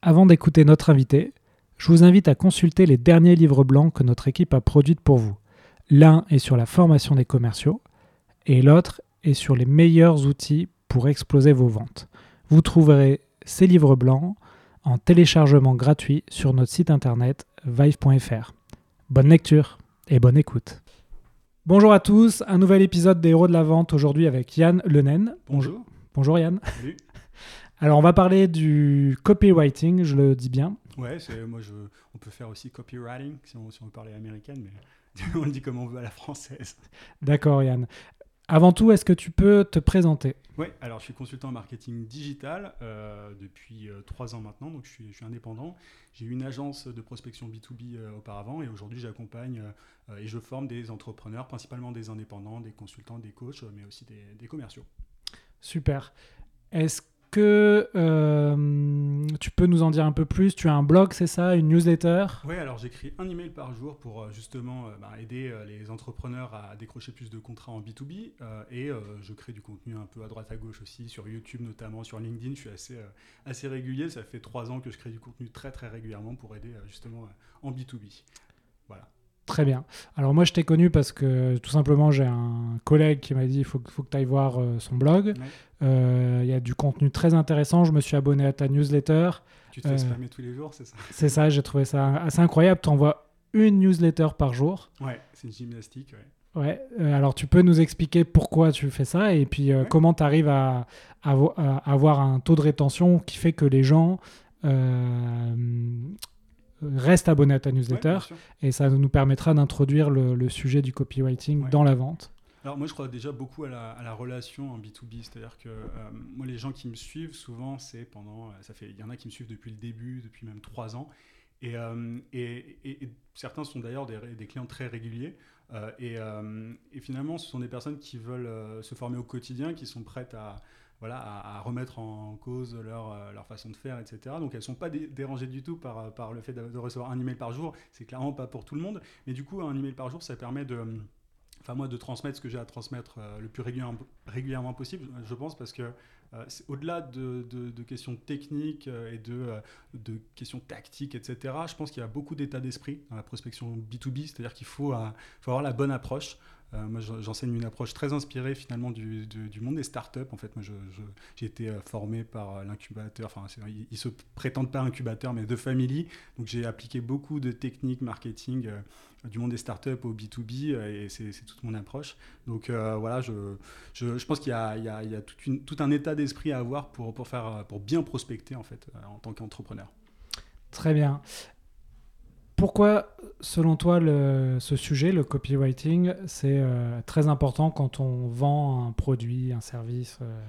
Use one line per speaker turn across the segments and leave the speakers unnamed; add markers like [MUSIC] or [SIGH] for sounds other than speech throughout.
Avant d'écouter notre invité, je vous invite à consulter les derniers livres blancs que notre équipe a produits pour vous. L'un est sur la formation des commerciaux et l'autre est sur les meilleurs outils pour exploser vos ventes. Vous trouverez ces livres blancs en téléchargement gratuit sur notre site internet vive.fr. Bonne lecture et bonne écoute. Bonjour à tous, un nouvel épisode des Héros de la Vente aujourd'hui avec Yann Lenen.
Bonjour.
Bonjour Yann.
Salut.
Alors on va parler du copywriting, je le dis bien.
Ouais, moi je, on peut faire aussi copywriting si on, si on veut parler américaine, mais [LAUGHS] on le dit comme on veut à la française.
D'accord Yann. Avant tout, est-ce que tu peux te présenter?
Oui, alors je suis consultant en marketing digital euh, depuis euh, trois ans maintenant, donc je suis, je suis indépendant. J'ai eu une agence de prospection B2B euh, auparavant et aujourd'hui j'accompagne et je forme des entrepreneurs, principalement des indépendants, des consultants, des coachs, mais aussi des, des commerciaux.
Super. Est-ce que euh, tu peux nous en dire un peu plus? Tu as un blog, c'est ça? Une newsletter?
Oui, alors j'écris un email par jour pour euh, justement euh, bah, aider les entrepreneurs à décrocher plus de contrats en B2B euh, et je crée du contenu un peu à droite à gauche aussi, sur YouTube notamment, sur LinkedIn. Je suis assez, assez régulier, ça fait trois ans que je crée du contenu très très régulièrement pour aider justement en B2B. Voilà.
Très bien. Alors moi, je t'ai connu parce que tout simplement, j'ai un collègue qui m'a dit il faut, que- faut que tu ailles voir euh, son blog.
Ouais.
Euh, Il y a du contenu très intéressant. Je me suis abonné à ta newsletter.
Tu te fais
Euh,
spammer tous les jours, c'est ça?
C'est ça, j'ai trouvé ça assez incroyable. Tu envoies une newsletter par jour.
Ouais, c'est une gymnastique. Ouais.
Ouais. Euh, alors, tu peux nous expliquer pourquoi tu fais ça et puis euh,
Ouais.
comment tu arrives à, à avo- à avoir un taux de rétention qui fait que les gens euh, restent abonnés à ta newsletter et ça nous permettra d'introduire le, le sujet du copywriting
Ouais.
dans la vente.
Alors moi je crois déjà beaucoup à la, à la relation en B2B, c'est-à-dire que euh, moi les gens qui me suivent souvent c'est pendant, euh, ça fait, il y en a qui me suivent depuis le début, depuis même trois ans, et, euh, et, et- et certains sont d'ailleurs des, clients très réguliers, euh, et, finalement ce sont des personnes qui veulent se former au quotidien, qui sont prêtes à, voilà, à, remettre en cause leur, euh, leur façon de faire, etc. Donc elles ne sont pas dé- dérangées du tout par, euh, par le fait de, recevoir un email par jour, c'est clairement pas pour tout le monde, mais du coup un email par jour ça permet de enfin moi de transmettre ce que j'ai à transmettre euh, le plus régulièrement, régulièrement possible, je pense, parce que c'est au-delà de, de- questions techniques et de, de questions tactiques, etc. Je pense qu'il y a beaucoup d'état d'esprit dans la prospection B2B, c'est-à-dire qu'il faut, faut avoir la bonne approche. Euh, moi, j'en- j'enseigne une approche très inspirée finalement du, du- monde des startups. En fait, moi, j'ai été euh, formé par euh, l'incubateur. Enfin, ils, ils se prétendent pas incubateur, mais de Family. Donc, j'ai appliqué beaucoup de techniques marketing du monde des startups au B2B euh, et c'est toute mon approche. Donc voilà, je, je, pense qu'il y a, il y a- il y a toute une- tout un état d'esprit à avoir pour, pour, faire, pour bien prospecter en fait en tant qu'entrepreneur.
Très bien. Pourquoi, selon toi, ce sujet, le copywriting, c'est euh, très important quand on vend un produit, un service, euh,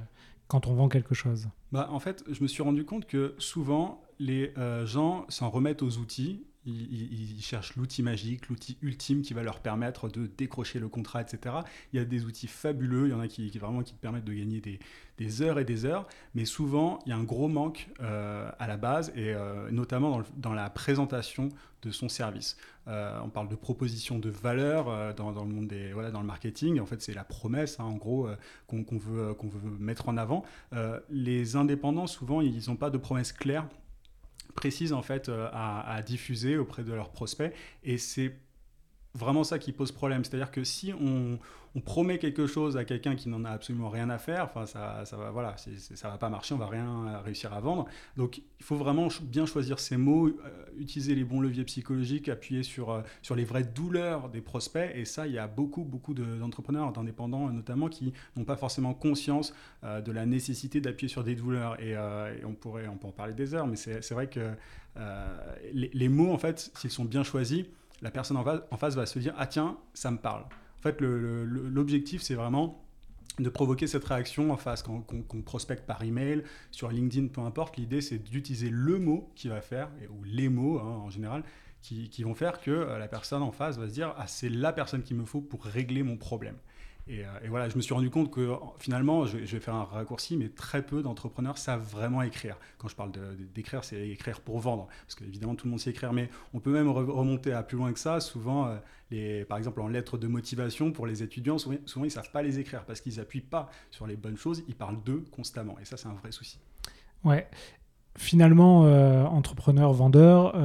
quand on vend quelque chose?
Bah, en fait, je me suis rendu compte que souvent, les euh, gens s'en remettent aux outils. Ils, cherchent l'outil magique, l'outil ultime qui va leur permettre de décrocher le contrat, etc. Il y a des outils fabuleux, il y en a qui, vraiment qui te permettent de gagner des, heures et des heures, mais souvent, il y a un gros manque euh, à la base, et euh, notamment dans, la présentation de son service. On parle de proposition de valeur dans, le monde des voilà dans le marketing. En fait, c'est la promesse, hein, en gros, qu'on veut qu'on veut mettre en avant. Les indépendants, souvent, ils n'ont pas de promesse claire, précise en fait, euh, à, à diffuser auprès de leurs prospects. Et c'est vraiment ça qui pose problème. C'est-à-dire que si on, promet quelque chose à quelqu'un qui n'en a absolument rien à faire, enfin, ça, ça va, voilà, ça va pas marcher, on va rien réussir à vendre. Donc, il faut vraiment bien choisir ses mots, euh, utiliser les bons leviers psychologiques, appuyer sur, euh, sur les vraies douleurs des prospects. Et ça, il y a beaucoup, beaucoup de- d'entrepreneurs, d'indépendants notamment, qui n'ont pas forcément conscience euh, de la nécessité d'appuyer sur des douleurs. Et, on, pourrait, en parler des heures, mais c'est vrai que les mots, en fait, s'ils sont bien choisis, la personne en face, va se dire Ah, tiens, ça me parle. En fait, l'objectif, c'est vraiment de provoquer cette réaction en face quand qu'on prospecte par email, sur LinkedIn, peu importe. L'idée, c'est d'utiliser le mot qui va faire, ou les mots hein, en général, qui, qui, vont faire que la personne en face va se dire Ah, c'est la personne qu'il me faut pour régler mon problème. Euh, et, voilà, je me suis rendu compte que finalement, je vais, faire un raccourci, mais très peu d'entrepreneurs savent vraiment écrire. Quand je parle d'écrire, c'est écrire pour vendre, parce qu'évidemment tout le monde sait écrire, mais on peut même remonter à plus loin que ça. Souvent, euh, les, par exemple en lettres de motivation pour les étudiants, souvent, ils ne savent pas les écrire parce qu'ils n'appuient pas sur les bonnes choses, ils parlent d'eux constamment, et ça c'est un vrai souci.
Ouais, finalement, euh, entrepreneur, vendeur,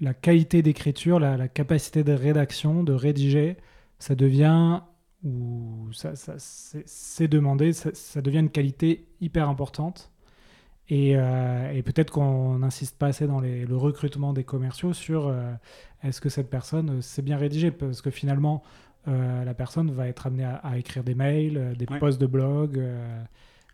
la qualité d'écriture, la capacité de rédaction, de rédiger, ça devient où ça, ça c'est demandé, ça, devient une qualité hyper importante. Et, euh, et peut-être qu'on n'insiste pas assez dans les, le recrutement des commerciaux sur euh, est-ce que cette personne sait bien rédiger Parce que finalement, euh, la personne va être amenée à, écrire des mails, des posts de blog,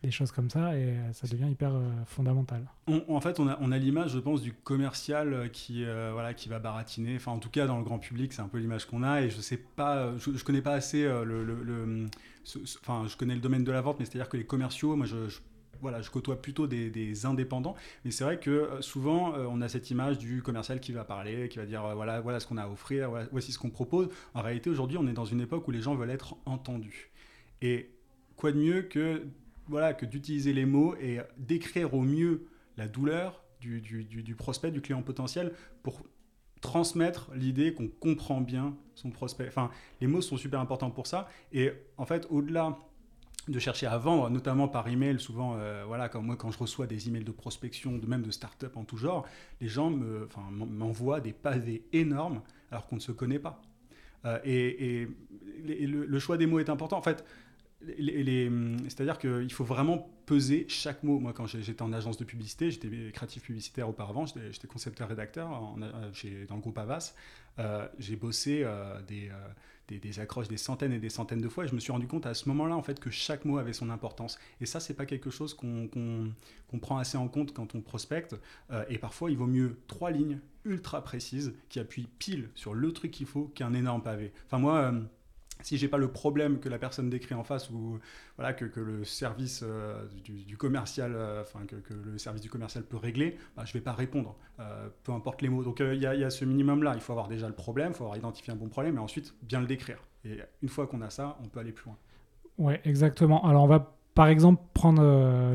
des choses comme ça, et euh, ça devient hyper euh, fondamental.
en fait, on a, l'image, je pense, du commercial euh, qui, voilà, qui va baratiner. Enfin, en tout cas, dans le grand public, c'est un peu l'image qu'on a, et je sais pas, je, je connais pas assez le, enfin, je connais le domaine de la vente, mais c'est-à-dire que les commerciaux, moi, je, voilà, je côtoie plutôt des, des indépendants, mais c'est vrai que souvent on a cette image du commercial qui va parler, qui va dire voilà, voilà ce qu'on a à offrir, voici ce qu'on propose. En réalité, aujourd'hui, on est dans une époque où les gens veulent être entendus. Et quoi de mieux que voilà, que d'utiliser les mots et d'écrire au mieux la douleur du, du, prospect, du client potentiel, pour transmettre l'idée qu'on comprend bien son prospect. Enfin, les mots sont super importants pour ça. Et en fait, au-delà de chercher à vendre, notamment par email, souvent, euh, voilà, comme moi, quand je reçois des emails de prospection, de même de start-up en tout genre, les gens m'envoient des pavés énormes alors qu'on ne se connaît pas. Euh, et, le, le, choix des mots est important. En fait, c'est-à-dire qu'il faut vraiment peser chaque mot. Moi, quand j'étais en agence de publicité, j'étais créatif publicitaire auparavant, j'étais concepteur-rédacteur dans le groupe Avas. Euh, j'ai bossé euh, euh, des, accroches des centaines et des centaines de fois et je me suis rendu compte à ce moment-là en fait que chaque mot avait son importance. Et ça, c'est pas quelque chose qu'on prend assez en compte quand on prospecte. et parfois, il vaut mieux trois lignes ultra précises qui appuient pile sur le truc qu'il faut qu'un énorme pavé. Enfin, moi si j'ai pas le problème que la personne décrit en face ou voilà que, le service euh, du, commercial euh, enfin que, le service du commercial peut régler bah, je vais pas répondre. Euh, peu importe les mots. Donc il y, y, a ce minimum là il faut avoir déjà le problème il faut avoir identifié un bon problème et ensuite bien le décrire. Et une fois qu'on a ça on peut aller plus loin.
Ouais exactement. Alors on va par exemple prendre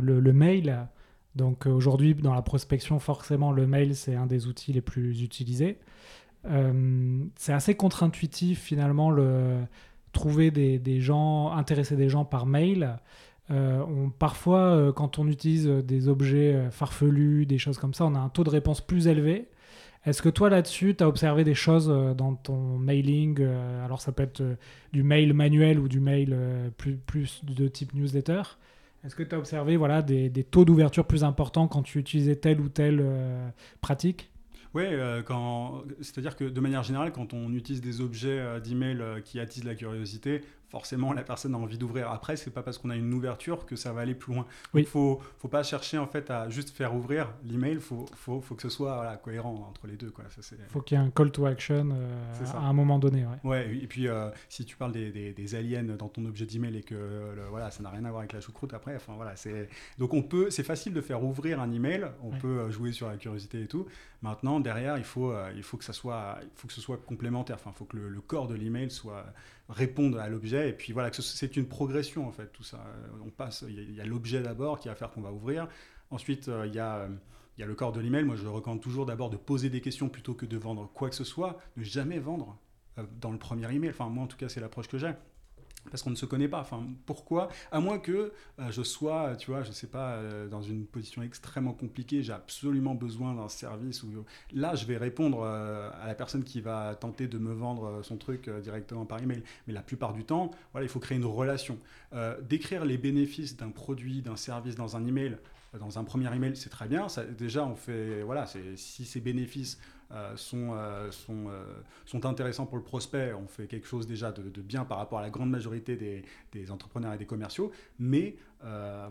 le, le, mail. Donc aujourd'hui dans la prospection forcément le mail c'est un des outils les plus utilisés. C'est assez contre-intuitif finalement le trouver des, gens, intéresser des gens par mail. Euh, parfois, euh, quand on utilise des objets euh, farfelus, des choses comme ça, on a un taux de réponse plus élevé. Est-ce que toi, là-dessus, tu as observé des choses dans ton mailing Alors, ça peut être du mail manuel ou du mail plus, plus de type newsletter? Est-ce que tu as observé voilà, des, des taux d'ouverture plus importants quand tu utilisais telle ou telle pratique?
Oui, euh, c'est-à-dire que de manière générale, quand on utilise des objets euh, d'email euh, qui attisent la curiosité, forcément la personne a envie d'ouvrir. Après, c'est pas parce qu'on a une ouverture que ça va aller plus loin. Il faut, faut pas chercher en fait à juste faire ouvrir l'email. Il faut, faut, faut, que ce soit cohérent entre les deux.
Il faut qu'il y ait un call to action euh, à un moment donné.
Ouais. ouais et puis euh, si tu parles des, des, aliens dans ton objet d'email et que voilà, ça n'a rien à voir avec la choucroute après, enfin voilà, c'est donc on peut, c'est facile de faire ouvrir un email. On peut euh, jouer sur la curiosité et tout. Maintenant derrière, il faut, il faut que ça soit, il faut que ce soit complémentaire. Enfin, il faut que le, le corps de l'email soit répondre à l'objet. Et puis voilà, c'est une progression en fait, tout ça. Euh, on passe, il y a, l'objet d'abord qui va faire qu'on va ouvrir. Ensuite, euh, il y a il y a le corps de l'email. Moi, je recommande toujours d'abord de poser des questions plutôt que de vendre quoi que ce soit. Ne jamais vendre euh, dans le premier email. Enfin, moi, en tout cas, c'est l'approche que j'ai parce qu'on ne se connaît pas. Enfin, pourquoi? À moins que euh, je sois, tu vois, je sais pas, euh, dans une position extrêmement compliquée, j'ai absolument besoin d'un service là, je vais répondre euh, à la personne qui va tenter de me vendre son truc directement par email. Mais la plupart du temps, voilà, il faut créer une relation. décrire les bénéfices d'un produit, d'un service dans un email, dans un premier email, c'est très bien. Déjà, on fait, voilà, si ces bénéfices euh, sont, euh, euh, sont intéressants pour le prospect. On fait quelque chose déjà de, bien par rapport à la grande majorité des, des entrepreneurs et des commerciaux. Mais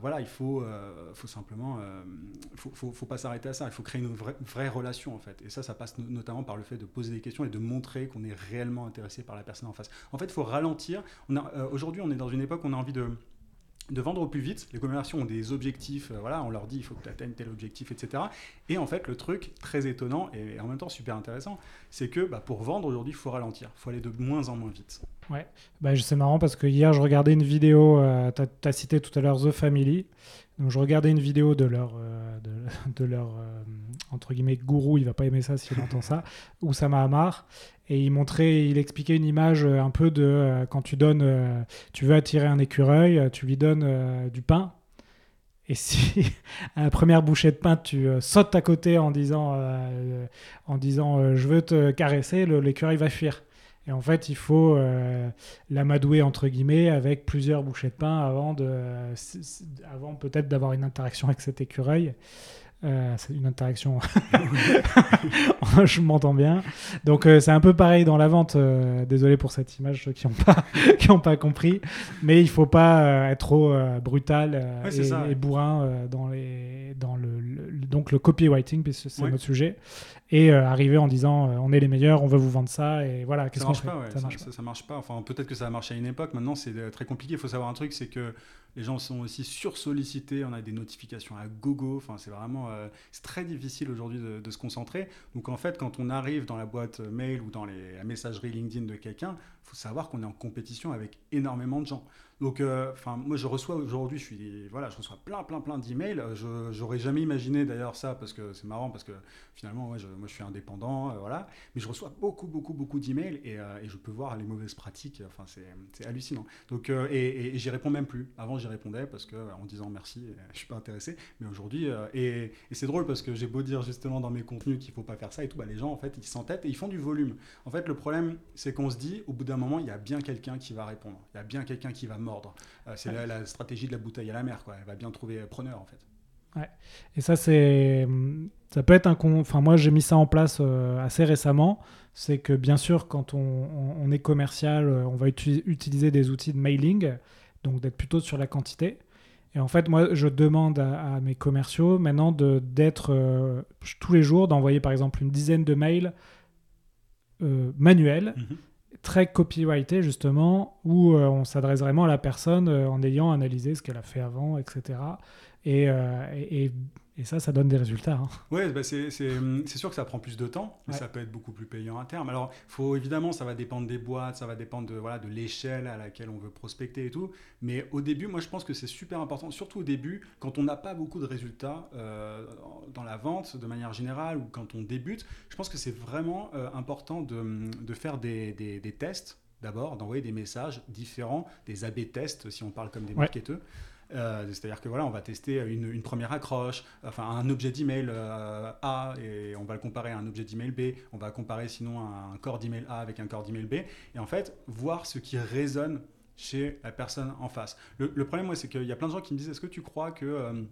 voilà, il faut, faut simplement faut, faut, pas s'arrêter à ça. Il faut créer une vraie, vraie, relation en fait. Et ça, ça passe notamment par le fait de poser des questions et de montrer qu'on est réellement intéressé par la personne en face. En fait, il faut ralentir. Aujourd'hui, on est dans une époque où on a envie de de vendre au plus vite. Les commerciaux ont des objectifs, euh, voilà, on leur dit il faut que tu atteignes tel objectif, etc. Et en fait, le truc très étonnant et en même temps super intéressant, c'est que bah, pour vendre aujourd'hui, il faut ralentir, il faut aller de moins en moins vite.
Ouais, bah, c'est marrant parce que hier, je regardais une vidéo, euh, tu as, cité tout à l'heure The Family, donc je regardais une vidéo de leur, euh, de, leur entre guillemets, gourou, il va pas aimer ça s'il entend ça, [LAUGHS] Oussama Hamar, et il montrait, il expliquait une image euh, un peu de euh, quand tu donnes, euh, tu veux attirer un écureuil, tu lui donnes du pain. Et [LAUGHS] si à la première bouchée de pain, tu sautes à côté en disant, en disant je veux te caresser, l'écureuil va fuir. Et en fait, il faut l'amadouer entre guillemets avec plusieurs bouchées de pain avant, de, avant peut-être d'avoir une interaction avec cet écureuil. Euh, c'est une interaction. [LAUGHS] je m'entends bien. Donc euh, c'est un peu pareil dans la vente. Euh, désolé pour cette image ceux qui n'ont pas [LAUGHS] qui ont pas compris, mais il faut pas être trop brutal et, bourrin dans les dans le, donc le copywriting puisque c'est notre sujet et arriver en disant on est les meilleurs, on veut vous vendre ça et voilà.
Qu'est-ce qu'on fait ça, marche pas. Ça, marche pas. Enfin peut-être que ça a marché à une époque. Maintenant c'est très compliqué. Il faut savoir un truc, c'est que les gens sont aussi sursollicités, on a des notifications à gogo, enfin c'est vraiment euh, c'est très difficile aujourd'hui de, se concentrer. Donc en fait, quand on arrive dans la boîte mail ou dans les, la messagerie LinkedIn de quelqu'un, il faut savoir qu'on est en compétition avec énormément de gens. Donc, euh, enfin, moi, je reçois aujourd'hui, je suis, voilà, je reçois plein, plein, plein d'emails. Je j'aurais jamais imaginé d'ailleurs ça parce que c'est marrant parce que finalement, moi, je, moi, je suis indépendant, euh, voilà. Mais je reçois beaucoup, beaucoup, beaucoup d'emails et, euh, et, je peux voir les mauvaises pratiques. Enfin, c'est hallucinant. Donc, et, et, j'y réponds même plus. Avant, j'y répondais parce que en disant merci, je suis pas intéressé. Mais aujourd'hui, et, c'est drôle parce que j'ai beau dire justement dans mes contenus qu'il faut pas faire ça et tout, bah, les gens en fait, ils s'entêtent et ils font du volume. En fait, le problème, c'est qu'on se dit, au bout d'un moment, il y a bien quelqu'un qui va répondre. Il y a bien quelqu'un qui va mordre. Euh, c'est la, stratégie de la bouteille à la mer. Quoi. Elle va bien trouver preneur, en fait.
Ouais. Et ça, c'est, ça peut être un. Enfin, moi, j'ai mis ça en place euh, assez récemment. C'est que bien sûr, quand on, est commercial, euh, on va utiliser des outils de mailing, donc d'être plutôt sur la quantité. Et en fait, moi, je demande à, mes commerciaux maintenant d'être tous les jours, d'envoyer par exemple une dizaine de mails manuels. Mhm très copyrighté justement, où euh, on s'adresse vraiment à la personne euh, en ayant analysé ce qu'elle a fait avant, etc. Et, et, et, ça, ça donne des résultats. Hein.
Oui, bah c'est sûr que ça prend plus de temps, mais ça peut être beaucoup plus payant à terme. Alors, faut, évidemment, ça va dépendre des boîtes, ça va dépendre de, voilà, de l'échelle à laquelle on veut prospecter et tout. Mais au début, moi, je pense que c'est super important, surtout au début, quand on n'a pas beaucoup de résultats dans la vente de manière générale ou quand on débute, je pense que c'est vraiment important de, de faire des, des, des tests d'abord, d'envoyer des messages différents, des AB tests si on parle comme des marketeurs. Euh, c'est-à-dire que voilà, on va tester une, première accroche, enfin un objet d'email euh, A et on va le comparer à un objet d'email B. On va comparer sinon un corps d'email A avec un corps d'email B. Et en fait, voir ce qui résonne chez la personne en face. Le, problème, moi, c'est qu'il y a plein de gens qui me disent Est-ce que tu crois que euh,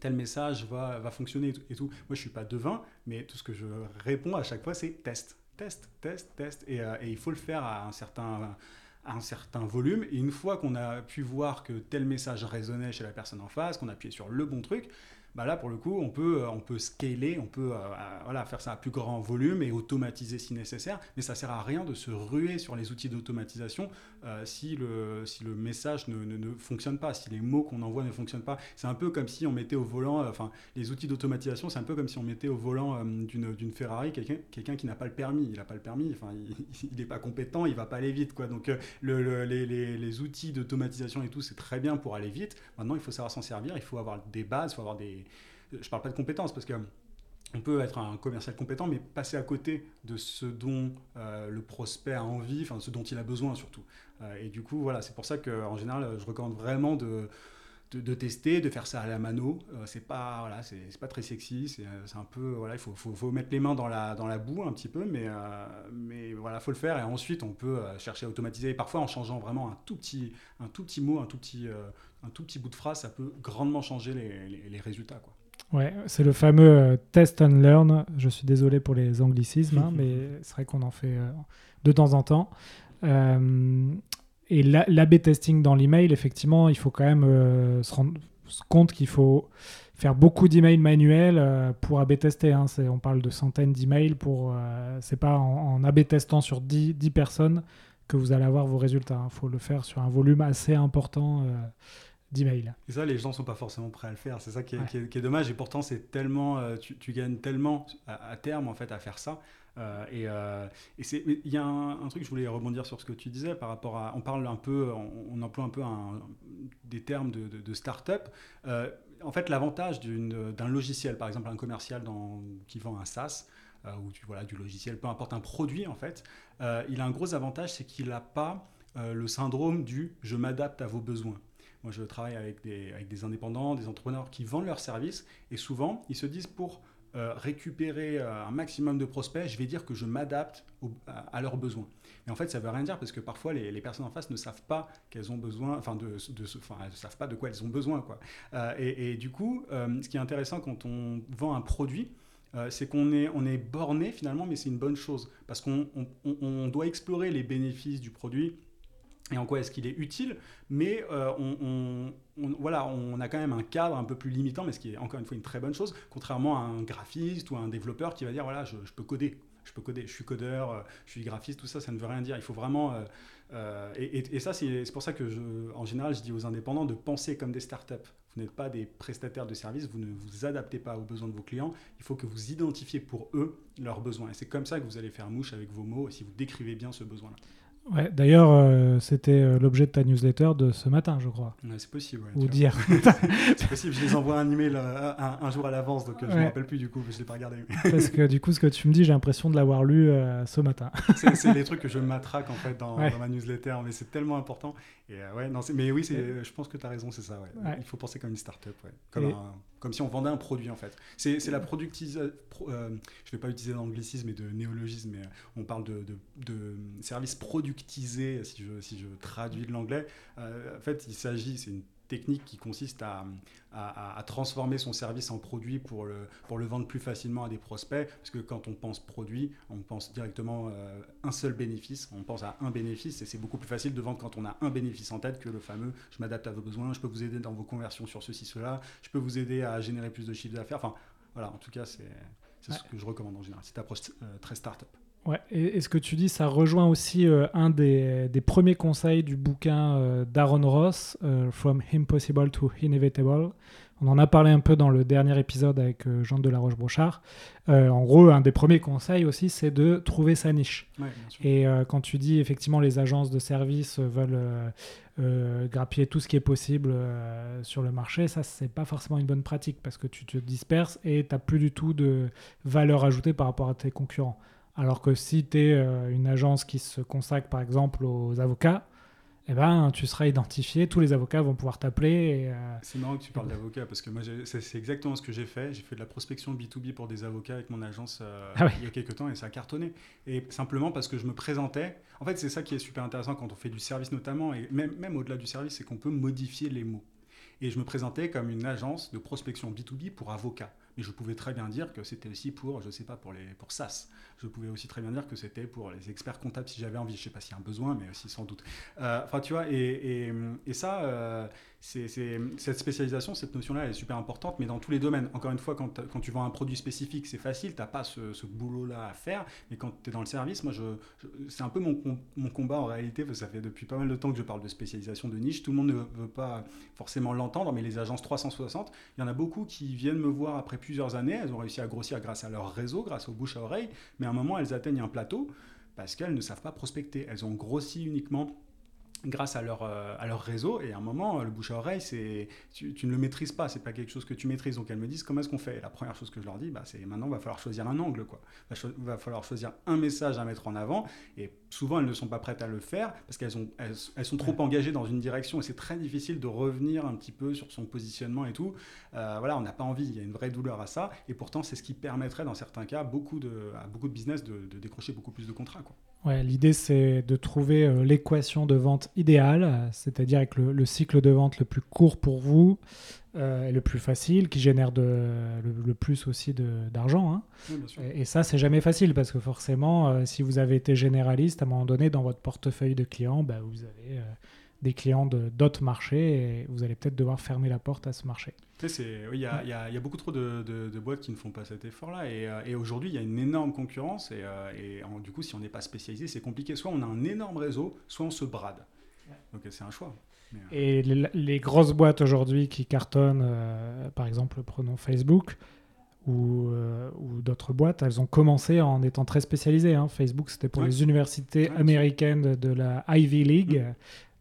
tel message va, va fonctionner et tout, Moi, je suis pas devin, mais tout ce que je réponds à chaque fois, c'est test, test, test, test. Et, et il faut le faire à un certain un certain volume. Et une fois qu'on a pu voir que tel message résonnait chez la personne en face, qu'on appuyait sur le bon truc, bah là, pour le coup, on peut, euh, on peut scaler, on peut euh, euh, voilà, faire ça à plus grand volume et automatiser si nécessaire, mais ça sert à rien de se ruer sur les outils d'automatisation si, le, si le message ne, ne, fonctionne pas, si les mots qu'on envoie ne fonctionnent pas. C'est un peu comme si on mettait au volant, enfin, les outils d'automatisation, c'est un peu comme si on mettait au volant d'une Ferrari quelqu'un quelqu'un qui n'a pas le permis. Il n'a pas le permis, enfin, il [LAUGHS] n'est pas compétent, il va pas aller vite. Quoi. Donc, le, les, les, les outils d'automatisation et tout, c'est très bien pour aller vite. Maintenant, il faut savoir s'en servir, il faut avoir des bases, il faut avoir des je parle pas de compétences parce que on peut être un commercial compétent, mais passer à côté de ce dont euh, le prospect a envie, enfin ce dont il a besoin surtout. Euh, et du coup, voilà, c'est pour ça qu'en général, je recommande vraiment de, de, tester, de faire ça à la mano. Euh, c'est pas, voilà, c'est pas très sexy, c'est un peu, voilà, il faut, faut, faut, mettre les mains dans la, dans la boue un petit peu, mais, mais voilà, faut le faire. Et ensuite, on peut chercher à automatiser. Et parfois, en changeant vraiment un tout petit, un tout petit mot, un tout petit, un tout petit bout de phrase, ça peut grandement changer les, les, les résultats, quoi.
Ouais, c'est le fameux euh, test and learn. Je suis désolé pour les anglicismes, hein, [LAUGHS] mais c'est vrai qu'on en fait euh, de temps en temps. Euh, et l'AB testing dans l'email, effectivement, il faut quand même se rendre compte qu'il faut, faire beaucoup d'emails manuels euh, pour A-B tester. Hein. On parle de centaines d'emails pour. Euh, c'est pas en, en A-B testant sur 10, 10, personnes que vous allez avoir vos résultats. Il hein. faut le faire sur un volume assez important euh, d'emails.
Et ça, les gens sont pas forcément prêts à le faire. C'est ça qui est, qui, est, dommage. Et pourtant, c'est tellement, tu, tu, gagnes tellement à, terme en fait à faire ça. Euh, et, euh, il y a un, truc, je voulais rebondir sur ce que tu disais par rapport à. On parle un peu, on, emploie un peu un, des termes de, de, start-up. Euh, en fait, l'avantage d'un logiciel, par exemple un commercial qui vend un SaaS, ou du, voilà, du logiciel, peu importe un produit en fait, il a un gros avantage, c'est qu'il n'a pas le syndrome du je m'adapte à vos besoins. Moi, je travaille avec des, avec des indépendants, des entrepreneurs qui vendent leurs services, et souvent, ils se disent pour euh, récupérer euh, un maximum de prospects, je vais dire que je m'adapte à, leurs besoins. Mais en fait, ça ne veut rien dire parce que parfois les, personnes en face ne savent pas qu'elles ont besoin, enfin, de, de, enfin, ne savent pas de quoi elles ont besoin. Quoi. Euh, et, du coup, ce qui est intéressant quand on vend un produit, c'est qu'on est, on est borné finalement, mais c'est une bonne chose parce qu'on on doit explorer les bénéfices du produit et en quoi est-ce qu'il est utile, mais euh, on, voilà, on a quand même un cadre un peu plus limitant, mais ce qui est encore une fois une très bonne chose, contrairement à un graphiste ou un développeur qui va dire voilà, je, peux coder, je peux coder, je suis codeur, euh, je suis graphiste, tout ça, ça ne veut rien dire. Il faut vraiment. Euh, et, ça, c'est pour ça que, en général, je dis aux indépendants de penser comme des startups. Vous n'êtes pas des prestataires de services, vous ne vous adaptez pas aux besoins de vos clients. Il faut que vous identifiez pour eux leurs besoins. Et c'est comme ça que vous allez faire mouche avec vos mots si vous décrivez bien ce besoin-là.
Ouais, D'ailleurs, euh, c'était euh, l'objet de ta newsletter de ce matin, je crois.
c'est possible.
Ou dire. [LAUGHS]
c'est possible, je les envoie un email euh, un, jour à l'avance, donc je ne me rappelle plus du coup, je ne l'ai pas regardé. [LAUGHS]
Parce que du coup, ce que tu me dis, j'ai l'impression de l'avoir lu ce matin. [LAUGHS]
c'est les trucs que je matraque en fait dans, ma newsletter, mais c'est tellement important. Et, ouais, non, mais oui, je pense que tu as raison, c'est ça. Il faut penser comme une start-up, comme, comme si on vendait un produit en fait. C'est la productisation. je ne vais pas utiliser d'anglicisme et de néologisme, mais on parle de, de, de services productiser, si je, si je traduis de l'anglais. Euh, en fait, il s'agit, c'est une technique qui consiste à, à, transformer son service en produit pour le, pour le vendre plus facilement à des prospects. Parce que quand on pense produit, on pense directement euh, un seul bénéfice, on pense à un bénéfice et c'est beaucoup plus facile de vendre quand on a un bénéfice en tête que le fameux je m'adapte à vos besoins, je peux vous aider dans vos conversions sur ceci, cela, je peux vous aider à générer plus de chiffre d'affaires. Enfin, voilà, en tout cas, c'est ce que je recommande en général, cette approche euh, très start-up.
Ouais, et, ce que tu dis, ça rejoint aussi euh, un des, des, premiers conseils du bouquin euh, d'Aaron Ross, euh, From Impossible to Inevitable. On en a parlé un peu dans le dernier épisode avec Jean de la Roche-Brochard. en gros, un des premiers conseils aussi, c'est de trouver sa niche. et quand tu dis effectivement les agences de services veulent grappiller tout ce qui est possible sur le marché, ça, c'est pas forcément une bonne pratique parce que tu te disperses et tu n'as plus du tout de valeur ajoutée par rapport à tes concurrents. Alors que si tu es euh, une agence qui se consacre par exemple aux avocats, eh ben, tu seras identifié, tous les avocats vont pouvoir t'appeler.
Euh, c'est marrant que tu parles d'avocats parce que moi, c'est exactement ce que j'ai fait. J'ai fait de la prospection B2B pour des avocats avec mon agence euh, ah il y a quelques temps et ça a cartonné. Et simplement parce que je me présentais. En fait, c'est ça qui est super intéressant quand on fait du service notamment, et même, même au-delà du service, c'est qu'on peut modifier les mots. Et je me présentais comme une agence de prospection B2B pour avocats. Mais je pouvais très bien dire que c'était aussi pour, je sais pas, pour, les, pour SAS. Je pouvais aussi très bien dire que c'était pour les experts comptables si j'avais envie. Je sais pas s'il y a un besoin, mais aussi sans doute. Euh, enfin, tu vois, et, et, ça, euh, c'est, cette spécialisation, cette notion-là, elle est super importante, mais dans tous les domaines. Encore une fois, quand, quand tu vends un produit spécifique, c'est facile, tu n'as pas ce, ce boulot-là à faire. Mais quand tu es dans le service, moi, je, c'est un peu mon, mon, combat en réalité, parce que ça fait depuis pas mal de temps que je parle de spécialisation de niche. Tout le monde ne veut pas forcément l'entendre, mais les agences 360, il y en a beaucoup qui viennent me voir après plusieurs années. Elles ont réussi à grossir grâce à leur réseau, grâce aux bouche à oreille, mais à un moment, elles atteignent un plateau parce qu'elles ne savent pas prospecter. Elles ont grossi uniquement grâce à leur, euh, à leur réseau. Et à un moment, le bouche à oreille, c'est, tu, ne le maîtrises pas, c'est pas quelque chose que tu maîtrises. Donc elles me disent comment est-ce qu'on fait? Et la première chose que je leur dis, bah, c'est maintenant, il va falloir choisir un angle. Quoi. Il va, falloir choisir un message à mettre en avant. Et souvent, elles ne sont pas prêtes à le faire parce qu'elles ont, elles, sont trop engagées dans une direction. Et c'est très difficile de revenir un petit peu sur son positionnement et tout. Euh, voilà, on n'a pas envie, il y a une vraie douleur à ça. Et pourtant, c'est ce qui permettrait, dans certains cas, beaucoup de, à beaucoup de business de, de décrocher beaucoup plus de contrats. Quoi.
Ouais, l'idée c'est de trouver euh, l'équation de vente idéale, c'est-à-dire avec le, cycle de vente le plus court pour vous euh, et le plus facile, qui génère de, le, plus aussi d'argent. Hein. et, ça, c'est jamais facile parce que forcément, euh, si vous avez été généraliste, à un moment donné, dans votre portefeuille de clients, bah, vous avez des clients de d'autres marchés et vous allez peut-être devoir fermer la porte à ce marché.
Il y, a beaucoup trop de, boîtes qui ne font pas cet effort-là. Et, euh, aujourd'hui, il y a une énorme concurrence. Et, euh, du coup, si on n'est pas spécialisé, c'est compliqué. Soit on a un énorme réseau, soit on se brade. Donc c'est un choix.
Et les, grosses boîtes aujourd'hui qui cartonnent, par exemple, prenons Facebook, ou, ou d'autres boîtes, elles ont commencé en étant très spécialisées. Hein. Facebook, c'était pour les universités américaines de la Ivy League, mm.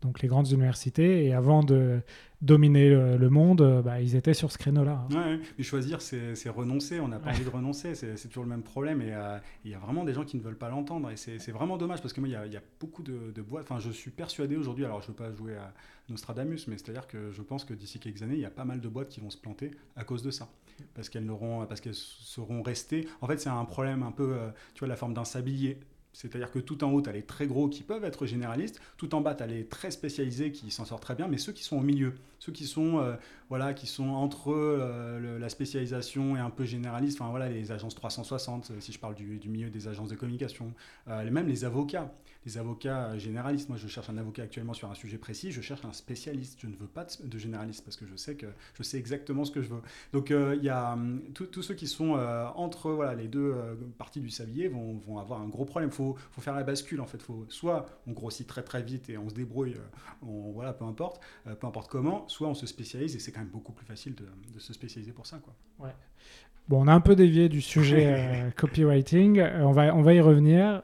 Donc les grandes universités. Et avant de dominer le, monde, euh, bah, ils étaient sur ce créneau-là.
Hein. mais choisir, c'est renoncer. On n'a pas envie de renoncer. C'est toujours le même problème. Et euh, il y a vraiment des gens qui ne veulent pas l'entendre. Et c'est vraiment dommage parce que moi, il y, a, beaucoup de, de boîtes. Enfin, je suis persuadé aujourd'hui, alors je ne veux pas jouer à Nostradamus, mais c'est-à-dire que je pense que d'ici quelques années, il y a pas mal de boîtes qui vont se planter à cause de ça parce qu'elles n'auront, parce qu'elles seront restées. En fait, c'est un problème un peu, euh, tu vois, la forme d'un sablier. C'est-à-dire que tout en haut, tu as les très gros qui peuvent être généralistes, tout en bas, tu as les très spécialisés qui s'en sortent très bien, mais ceux qui sont au milieu, ceux qui sont, euh, voilà, qui sont entre euh, la spécialisation et un peu généraliste, voilà, les agences 360, si je parle du, milieu des agences de communication, même les avocats les avocats euh, généralistes. Moi, je cherche un avocat actuellement sur un sujet précis, je cherche un spécialiste. Je ne veux pas de, généraliste parce que je sais que je sais exactement ce que je veux. Donc, euh, il y a hum, tous ceux qui sont euh, entre voilà, les deux parties du sablier vont, vont, avoir un gros problème. Il faut, faut, faire la bascule en fait. Faut, soit on grossit très très vite et on se débrouille, on, voilà, peu importe, peu importe comment, soit on se spécialise et c'est quand même beaucoup plus facile de, de se spécialiser pour ça. Quoi.
Ouais. Bon, on a un peu dévié du sujet [LAUGHS] copywriting. on, va, on va y revenir.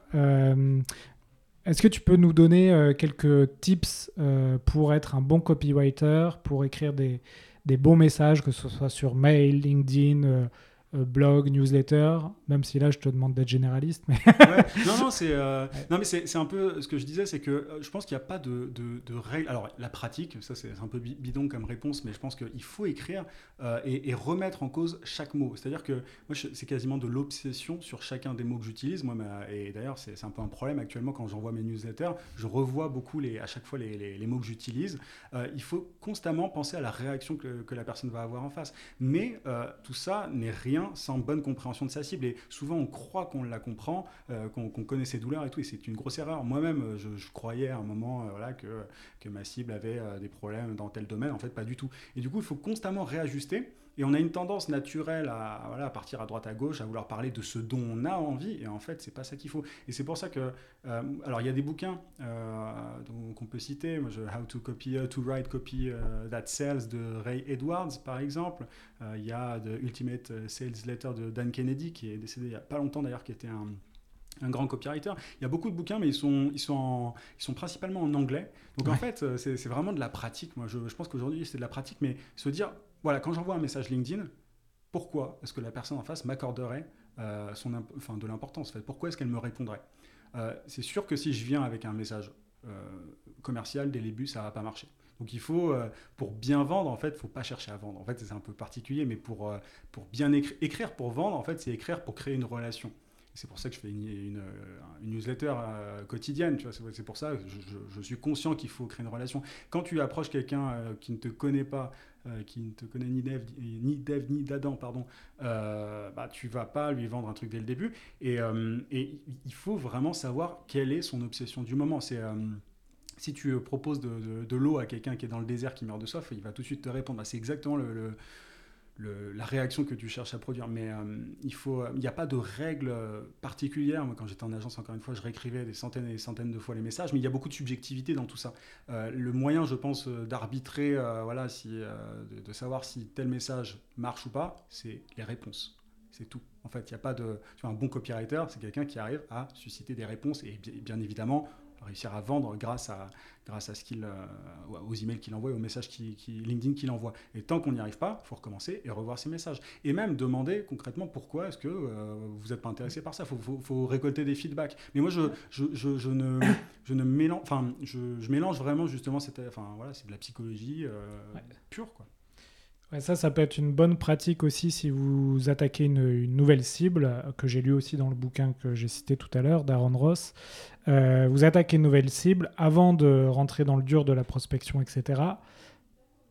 Est-ce que tu peux nous donner euh, quelques tips euh, pour être un bon copywriter, pour écrire des, des, bons messages, que ce soit sur mail, LinkedIn, euh, euh, blog, newsletter, même si là je te demande d'être généraliste. Mais [LAUGHS]
non, non, c'est euh, mais c'est un peu ce que je disais, c'est que euh, je pense qu'il n'y a pas de, de, règles. Alors la pratique, ça c'est un peu bidon comme réponse, mais je pense qu'il faut écrire et, remettre en cause chaque mot. C'est-à-dire que moi c'est quasiment de l'obsession sur chacun des mots que j'utilise. Moi, et d'ailleurs c'est un peu un problème actuellement quand j'envoie mes newsletters, je revois beaucoup les, à chaque fois les, les, mots que j'utilise. il faut constamment penser à la réaction que, que, la personne va avoir en face. Mais tout ça n'est rien sans bonne compréhension de sa cible. Et souvent, on croit qu'on la comprend, euh, qu'on connaît ses douleurs et tout, et c'est une grosse erreur. Moi-même, euh, je, croyais à un moment euh, voilà, que, que ma cible avait des problèmes dans tel domaine. En fait, pas du tout. Et du coup, il faut constamment réajuster. Et on a une tendance naturelle à, voilà, à partir à droite à gauche, à vouloir parler de ce dont on a envie. Et en fait, c'est pas ça qu'il faut. Et c'est pour ça que, euh, alors il y a des bouquins euh, qu'on peut citer. Moi, je, How to copy, uh, to write copy uh, that sells de Ray Edwards, par exemple. Euh, il y a The Ultimate Sales Letter de Dan Kennedy, qui est décédé il y a pas longtemps d'ailleurs, qui était un un grand copywriter. Il y a beaucoup de bouquins, mais ils sont, ils sont, ils sont principalement en anglais. Donc en fait, c'est vraiment de la pratique. Moi, je, je pense qu'aujourd'hui, c'est de la pratique, mais se dire, voilà, quand j'envoie un message LinkedIn, pourquoi est-ce que la personne en face m'accorderait euh, son enfin, de l'importance fait? Pourquoi est-ce qu'elle me répondrait? Euh, C'est sûr que si je viens avec un message euh, commercial dès le début, ça va pas marcher. Donc il faut, pour bien vendre, en fait, faut pas chercher à vendre. En fait, c'est un peu particulier, mais pour, pour bien écrire, écrire pour vendre, en fait, c'est écrire pour créer une relation. C'est pour ça que je fais une, newsletter euh, quotidienne. C'est pour ça que je, suis conscient qu'il faut créer une relation. Quand tu approches quelqu'un qui ne te connaît pas, euh, qui ne te connaît ni Dev ni, Dev, ni d'Adam, pardon, bah, tu vas pas lui vendre un truc dès le début. Et, il faut vraiment savoir quelle est son obsession du moment. C'est si tu proposes de, l'eau à quelqu'un qui est dans le désert, qui meurt de soif, il va tout de suite te répondre. Bah, c'est exactement le la réaction que tu cherches à produire. Mais euh, il faut, il n'y a pas de règle particulière. Moi, quand j'étais en agence, encore une fois, je réécrivais des centaines et des centaines de fois les messages, mais il y a beaucoup de subjectivité dans tout ça. Euh, le moyen, je pense, euh, d'arbitrer, voilà, si, de, savoir si tel message marche ou pas, c'est les réponses. C'est tout. En fait, il n'y a pas de. Tu vois, un bon copywriter, c'est quelqu'un qui arrive à susciter des réponses et bien évidemment réussir à vendre grâce à, grâce à ce qu'il, euh, aux emails qu'il envoie, aux messages qui, LinkedIn qu'il envoie. Et tant qu'on n'y arrive pas, il faut recommencer et revoir ses messages. Et même demander concrètement pourquoi est-ce que euh, vous n'êtes pas intéressé par ça. Il faut, faut, récolter des feedbacks. Mais moi, je, je, je, ne, je ne mélange, enfin, je, mélange vraiment justement, cette, enfin, voilà, c'est de la psychologie euh, pure. Quoi
ça, ça peut être une bonne pratique aussi si vous attaquez une, nouvelle cible, que j'ai lu aussi dans le bouquin que j'ai cité tout à l'heure, d'Aaron Ross. Euh, vous attaquez une nouvelle cible avant de rentrer dans le dur de la prospection, etc.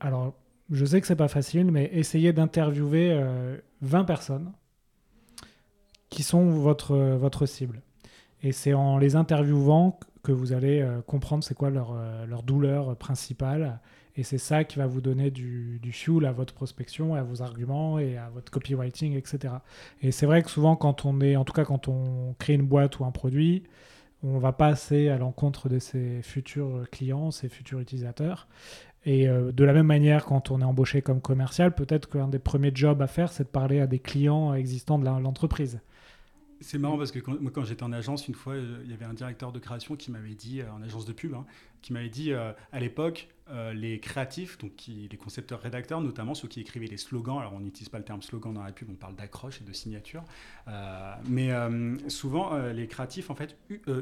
Alors, je sais que c'est pas facile, mais essayez d'interviewer 20 euh, personnes qui sont votre, votre cible. Et c'est en les interviewant que vous allez comprendre c'est quoi leur, leur douleur principale. Et c'est ça qui va vous donner du, du fuel à votre prospection, à vos arguments et à votre copywriting, etc. Et c'est vrai que souvent, quand on est, en tout cas quand on crée une boîte ou un produit, on va passer à l'encontre de ses futurs clients, ses futurs utilisateurs. Et euh, de la même manière, quand on est embauché comme commercial, peut-être qu'un des premiers jobs à faire, c'est de parler à des clients existants de l'entreprise.
C'est marrant parce que quand, moi, quand j'étais en agence, une fois, euh, il y avait un directeur de création qui m'avait dit, euh, en agence de pub, hein, qui m'avait dit à l'époque, euh, les créatifs, donc les concepteurs rédacteurs, notamment ceux qui écrivaient les slogans. Alors on n'utilise pas le terme slogan dans la pub, on parle d'accroche et de signature. Euh, mais euh, souvent, les créatifs en fait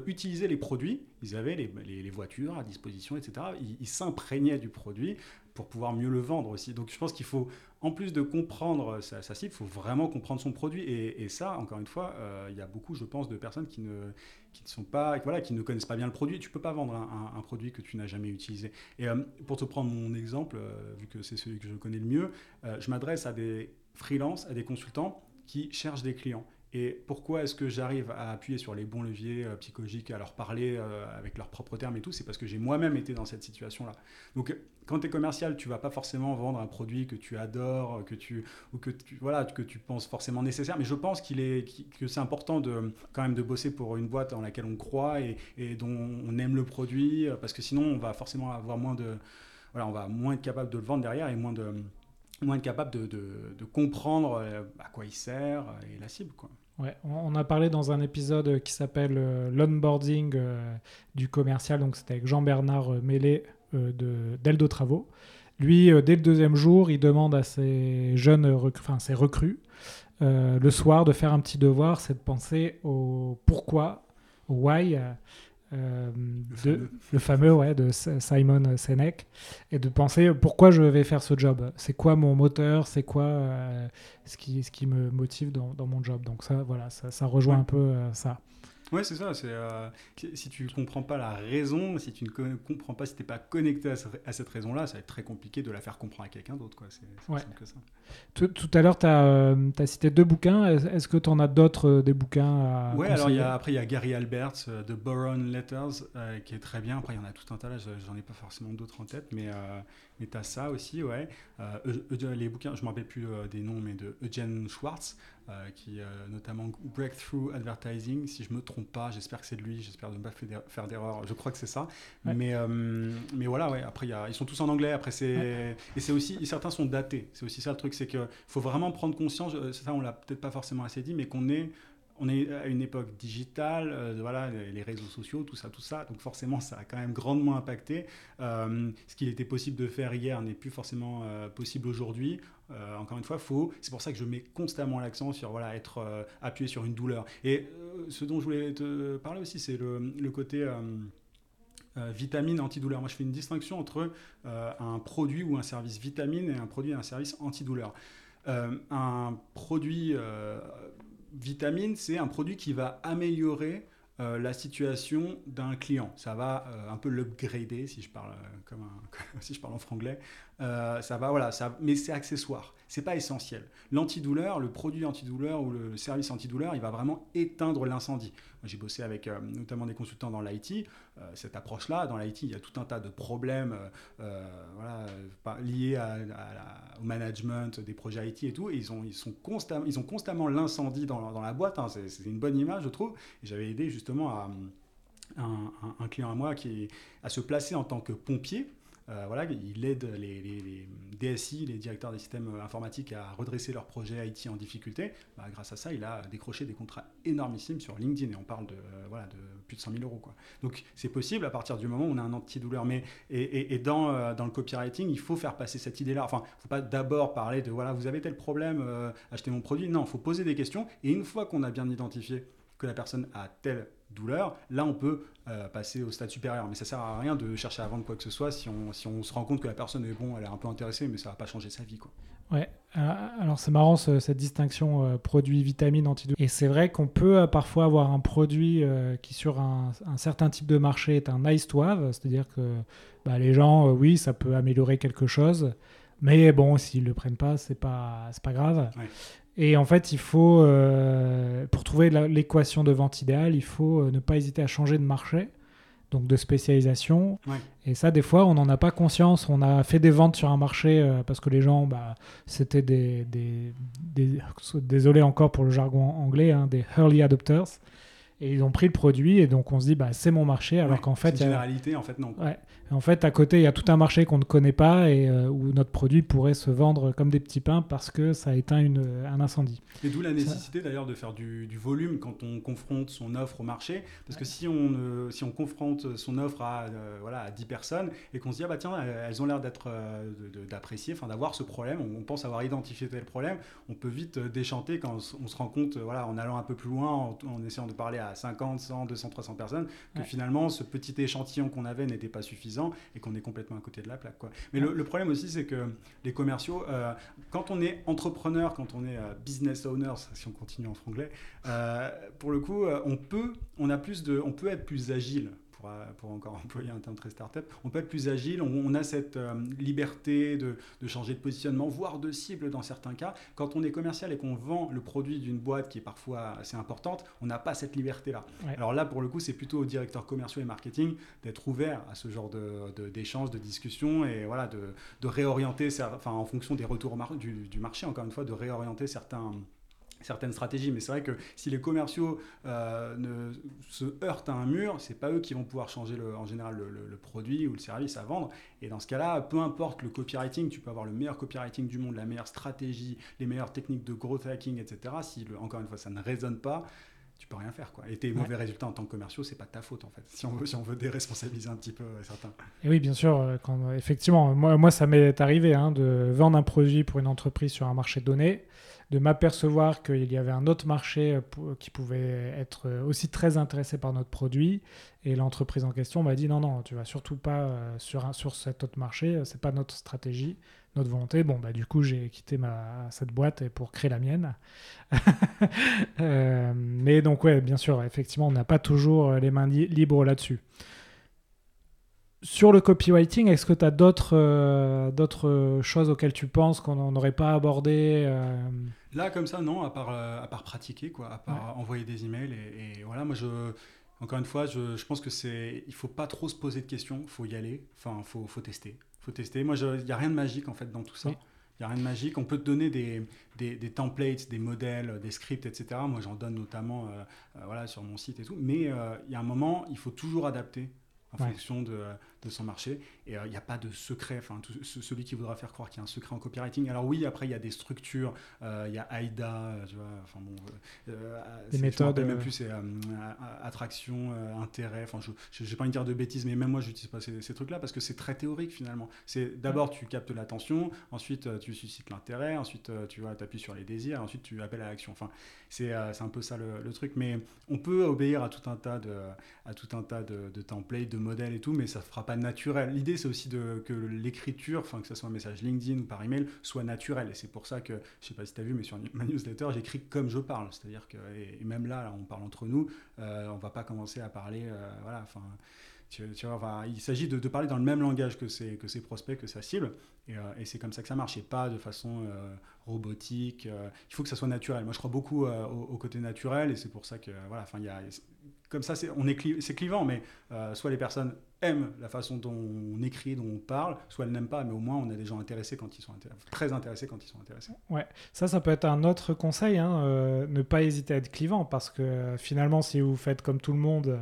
utilisaient les produits. Ils avaient les, voitures à disposition, etc. Ils s'imprégnaient du produit pour pouvoir mieux le vendre aussi. Donc je pense qu'il faut, en plus de comprendre sa, cible, il faut vraiment comprendre son produit. Et, ça, encore une fois, il y a beaucoup, je pense, de personnes qui ne, qui ne sont pas, voilà, qui ne connaissent pas bien le produit. Tu peux pas vendre un, produit que tu n'as jamais utilisé. Et euh, pour te prendre mon exemple, euh, vu que c'est celui que je connais le mieux, euh, je m'adresse à des freelances, à des consultants qui cherchent des clients. Et pourquoi est-ce que j'arrive à appuyer sur les bons leviers euh, psychologiques, à leur parler euh, avec leurs propres termes et tout C'est parce que j'ai moi-même été dans cette situation-là. Donc, quand tu es commercial, tu vas pas forcément vendre un produit que tu adores, que tu, ou que voilà, que tu penses forcément nécessaire. Mais je pense qu'il est, que c'est important de, quand même de bosser pour une boîte dans laquelle on croit et, et dont on aime le produit, euh, parce que sinon, on va forcément avoir moins de. Voilà, on va moins être capable de le vendre derrière et moins de moins être capable de, de, comprendre euh, à quoi il sert et la cible. Quoi.
Ouais, on a parlé dans un épisode qui s'appelle euh, l'onboarding euh, du commercial, donc c'était avec Jean-Bernard Mélé de d'Eldo Travaux. Lui, dès le deuxième jour, il demande à ses jeunes enfin ses recrues, le soir de faire un petit devoir, c'est de penser au pourquoi, au why, euh, le, fameux. ouais, de Simon Sinek, et de penser pourquoi je vais faire ce job. C'est quoi mon moteur C'est quoi euh, ce, qui, ce qui me motive dans, dans, mon job Donc ça, voilà, ça, ça rejoint un peu euh, ça.
Ouais, c'est ça. C'est euh, si tu comprends pas la raison, si tu ne comprends pas, si tu n'es pas connecté à, cette raison-là, ça va être très compliqué de la faire comprendre à quelqu'un d'autre. C'est
ouais. que ça. Tout, tout, à l'heure, tu as, euh, cité deux bouquins. Est-ce que tu en as d'autres, euh, des bouquins à
Ouais, alors y a, après, il y a Gary Alberts de Boron Letters qui est très bien. Après, il y en a tout un tas là. J'en ai pas forcément d'autres en tête, mais, mais tu as ça aussi, ouais. les bouquins, je ne me rappelle plus des noms, mais de Eugene Schwartz. Euh, qui euh, notamment Breakthrough Advertising, si je me trompe pas, j'espère que c'est de lui, j'espère ne pas faire d'erreur, je crois que c'est ça. Mais, euh, mais voilà, ouais, après, y a, ils sont tous en anglais, après c'est... Et c'est aussi, certains sont datés, c'est aussi ça le truc, c'est qu'il faut vraiment prendre conscience, ça on l'a peut-être pas forcément assez dit, mais qu'on est on est à une époque digitale, voilà, les réseaux sociaux, tout ça, tout ça. Donc forcément, ça a quand même grandement impacté. ce qu'il était possible de faire hier n'est plus forcément possible aujourd'hui. Euh, encore une fois. C'est pour ça que je mets constamment l'accent sur voilà être euh, appuyé sur une douleur. Et euh, ce dont je voulais te parler aussi, c'est le, côté vitamine antidouleur. Moi, je fais une distinction entre un produit ou un service vitamine et un produit et un service antidouleur. un produit vitamine, c'est un produit qui va améliorer la situation d'un client. Ça va un peu l'upgrader, si je parle comme, [LAUGHS] si je parle en franglais. Euh, ça va, voilà, ça, mais c'est accessoire, c'est pas essentiel. L'antidouleur, le produit antidouleur ou le service antidouleur, il va vraiment éteindre l'incendie. J'ai bossé avec euh, notamment des consultants dans l'IT. Euh, cette approche-là, dans l'IT, il y a tout un tas de problèmes liés au management des projets IT et tout. Et ils, ont, ils, sont constamment, ils ont constamment l'incendie dans, dans, la boîte. Hein. c'est une bonne image, je trouve. J'avais aidé justement un, un, client à moi qui à se placer en tant que pompier voilà, il aide les, DSI, les directeurs des systèmes informatiques, à redresser leurs projets IT en difficulté. Bah, grâce à ça, il a décroché des contrats énormissimes sur LinkedIn et on parle de, euh, voilà, de plus de 100 000 euros. Donc c'est possible à partir du moment où on a un antidouleur. Mais, et, dans, euh, dans, le copywriting, il faut faire passer cette idée-là. Enfin, il ne faut pas d'abord parler de voilà, vous avez tel problème, achetez mon produit. Non, il faut poser des questions. Et une fois qu'on a bien identifié que la personne a tel douleur, là on peut euh, passer au stade supérieur. Mais ça sert à rien de chercher à vendre quoi que ce soit si on, si on se rend compte que la personne est bon, elle est un peu intéressée, mais ça va pas changer sa vie. Quoi.
Ouais, euh, alors c'est marrant cette distinction euh, produit, vitamine, antidouleur. Et c'est vrai qu'on peut parfois avoir un produit qui sur un, certain type de marché est un nice to have, c'est-à-dire que bah, les gens, oui, ça peut améliorer quelque chose, mais bon, s'ils le prennent pas, c'est pas, pas grave. Et en fait, il faut, euh, pour trouver l'équation de vente idéale, il faut euh, ne pas hésiter à changer de marché. donc de spécialisation.
Ouais.
Et ça, des fois, on n'en a pas conscience. On a fait des ventes sur un marché euh, parce que les gens, bah, c'était des, des, des- Désolé encore pour le jargon anglais, hein, des early adopters. Et ils ont pris le produit et donc on se dit, bah, c'est mon marché, alors
Ouais,
qu'en fait,
une
a-
en fait, non. quoi.
Ouais. En fait, à côté, il y a tout un marché qu'on ne connaît pas et euh, où notre produit pourrait se vendre comme des petits pains parce que ça a éteint une, un incendie.
Et d'où la nécessité d'ailleurs de faire du, du volume quand on confronte son offre au marché. Parce que si on, euh, si on confronte son offre à, euh, voilà, à 10 personnes et qu'on se dit, ah bah tiens, elles ont l'air d'être, euh, d'apprécier, enfin d'avoir ce problème, on, on pense avoir identifié tel problème, on peut vite euh, déchanter quand on, se rend compte, euh, voilà, en allant un peu plus loin, en, en essayant de parler à 50, 100, 200, 300 personnes, que
Ouais.
finalement ce petit échantillon qu'on avait n'était pas suffisant et qu'on est complètement à côté de la plaque. Quoi. Mais le, le problème aussi, c'est que les commerciaux, euh, quand on est entrepreneur, quand on est euh, business owner, si on continue en franglais, euh, pour le coup, on peut, on a plus de, on peut être plus agile. Pour, euh, pour encore [LAUGHS] employer un terme très start-up, on peut être plus agile, on, on a cette euh, liberté de, de changer de positionnement, voire de cible dans certains cas. Quand on est commercial et qu'on vend le produit d'une boîte qui est parfois assez importante, on n'a pas cette liberté-là.
Ouais.
Alors là, pour le coup, c'est plutôt aux directeurs commerciaux et marketing d'être ouverts à ce genre de- de- d'échanges, de, discussions et voilà, de, de réorienter, enfin, en fonction des retours du marché, encore une fois, de réorienter certains certaines stratégies, mais c'est vrai que si les commerciaux euh, ne, se heurtent à un mur, c'est pas eux qui vont pouvoir changer le- en général le, le- le produit ou le service à vendre. Et dans ce cas-là, peu importe le copywriting, tu peux avoir le meilleur copywriting du monde, la meilleure stratégie, les meilleures techniques de growth hacking, etc. Si encore une fois ça ne résonne pas, tu peux rien faire quoi. Et tes
Ouais.
mauvais résultats en tant que commerciaux, c'est pas de ta faute en fait. Si on veut, si on veut déresponsabiliser un petit peu euh, certains.
Et oui, bien sûr, euh, quand, effectivement, moi, moi ça m'est arrivé hein, de vendre un produit pour une entreprise sur un marché donné, de m'apercevoir qu'il y avait un autre marché euh, pou- qui pouvait être euh, aussi très intéressé par notre produit, et l'entreprise en question m'a dit non, non, tu vas surtout pas euh, sur, un, sur cet autre marché, euh, c'est pas notre stratégie, notre volonté. Bon, bah, du coup, j'ai quitté ma, cette boîte pour créer la mienne. [LAUGHS] Euh, mais donc, ouais, bien sûr, effectivement, on n'a pas toujours euh, les mains li- libres là-dessus. Sur le copywriting, est-ce que tu as d'autres euh, d'autres choses auxquelles tu penses qu'on n'aurait pas abordé euh,
Là, comme ça, non, à part, euh, à part pratiquer, quoi, à part envoyer des emails. Et, et voilà, moi, je, encore une fois, je, je pense que c'est, il faut pas trop se poser de questions, il faut y aller, enfin, il faut, faut tester. faut tester. Moi, il n'y a rien de magique, en fait, dans tout ça.
Oui.
Il n'y a rien de magique. On peut te donner des, des, des templates, des modèles, des scripts, etc. Moi, j'en donne notamment voilà, sur mon site et tout. Mais il y a un moment, il faut toujours adapter en
Ouais.
fonction de, de son marché. Et euh, il n'y a pas de secret. Enfin, tout- ce- celui qui voudra faire croire qu'il y a un secret en copywriting. Alors oui, après, il y a des structures. euh, Il y a AIDA, euh, tu vois. Enfin bon, euh, euh,
méthodes,
même
euh,
plus, c'est euh, attraction, euh, intérêt. Enfin, je n'ai pas envie de dire de bêtises, mais même moi, je n'utilise pas ces, ces trucs-là parce que c'est très théorique finalement. C'est d'abord tu captes l'attention, ensuite euh, tu suscites l'intérêt, ensuite euh, tu appuies sur les désirs, ensuite tu appelles à l'action. Enfin, c'est euh, un peu ça le, le truc. Mais on peut obéir à tout un tas de, à tout un tas de, de templates, de modèles et tout, mais ça ne fera pas naturel. L'idée, c'est aussi que l'écriture, que ce soit un message LinkedIn ou par email, soit naturel. Et c'est pour ça que, je sais pas si tu as vu, mais sur ma newsletter, j'écris comme je parle. C'est-à-dire que, et, même là, on parle entre nous, euh, on va pas commencer à parler, euh, voilà, enfin. Il s'agit de, parler dans le même langage que ses, que ses prospects, que sa cible, et, euh, et c'est comme ça que ça marche, et pas de façon euh, robotique. il faut que ça soit naturel. Moi, je crois beaucoup au, au côté naturel, et c'est pour ça que, voilà, enfin, il y a, comme ça, c'est, on est, c'est clivant, mais euh, soit les personnes aiment la façon dont on écrit, dont on parle, soit elles n'aiment pas, mais au moins on a des gens intéressés quand ils sont intéressés, très intéressés quand ils sont intéressés.
Ça, ça peut être un autre conseil, hein, euh, ne pas hésiter à être clivant, parce que euh, finalement, si vous faites comme tout le monde,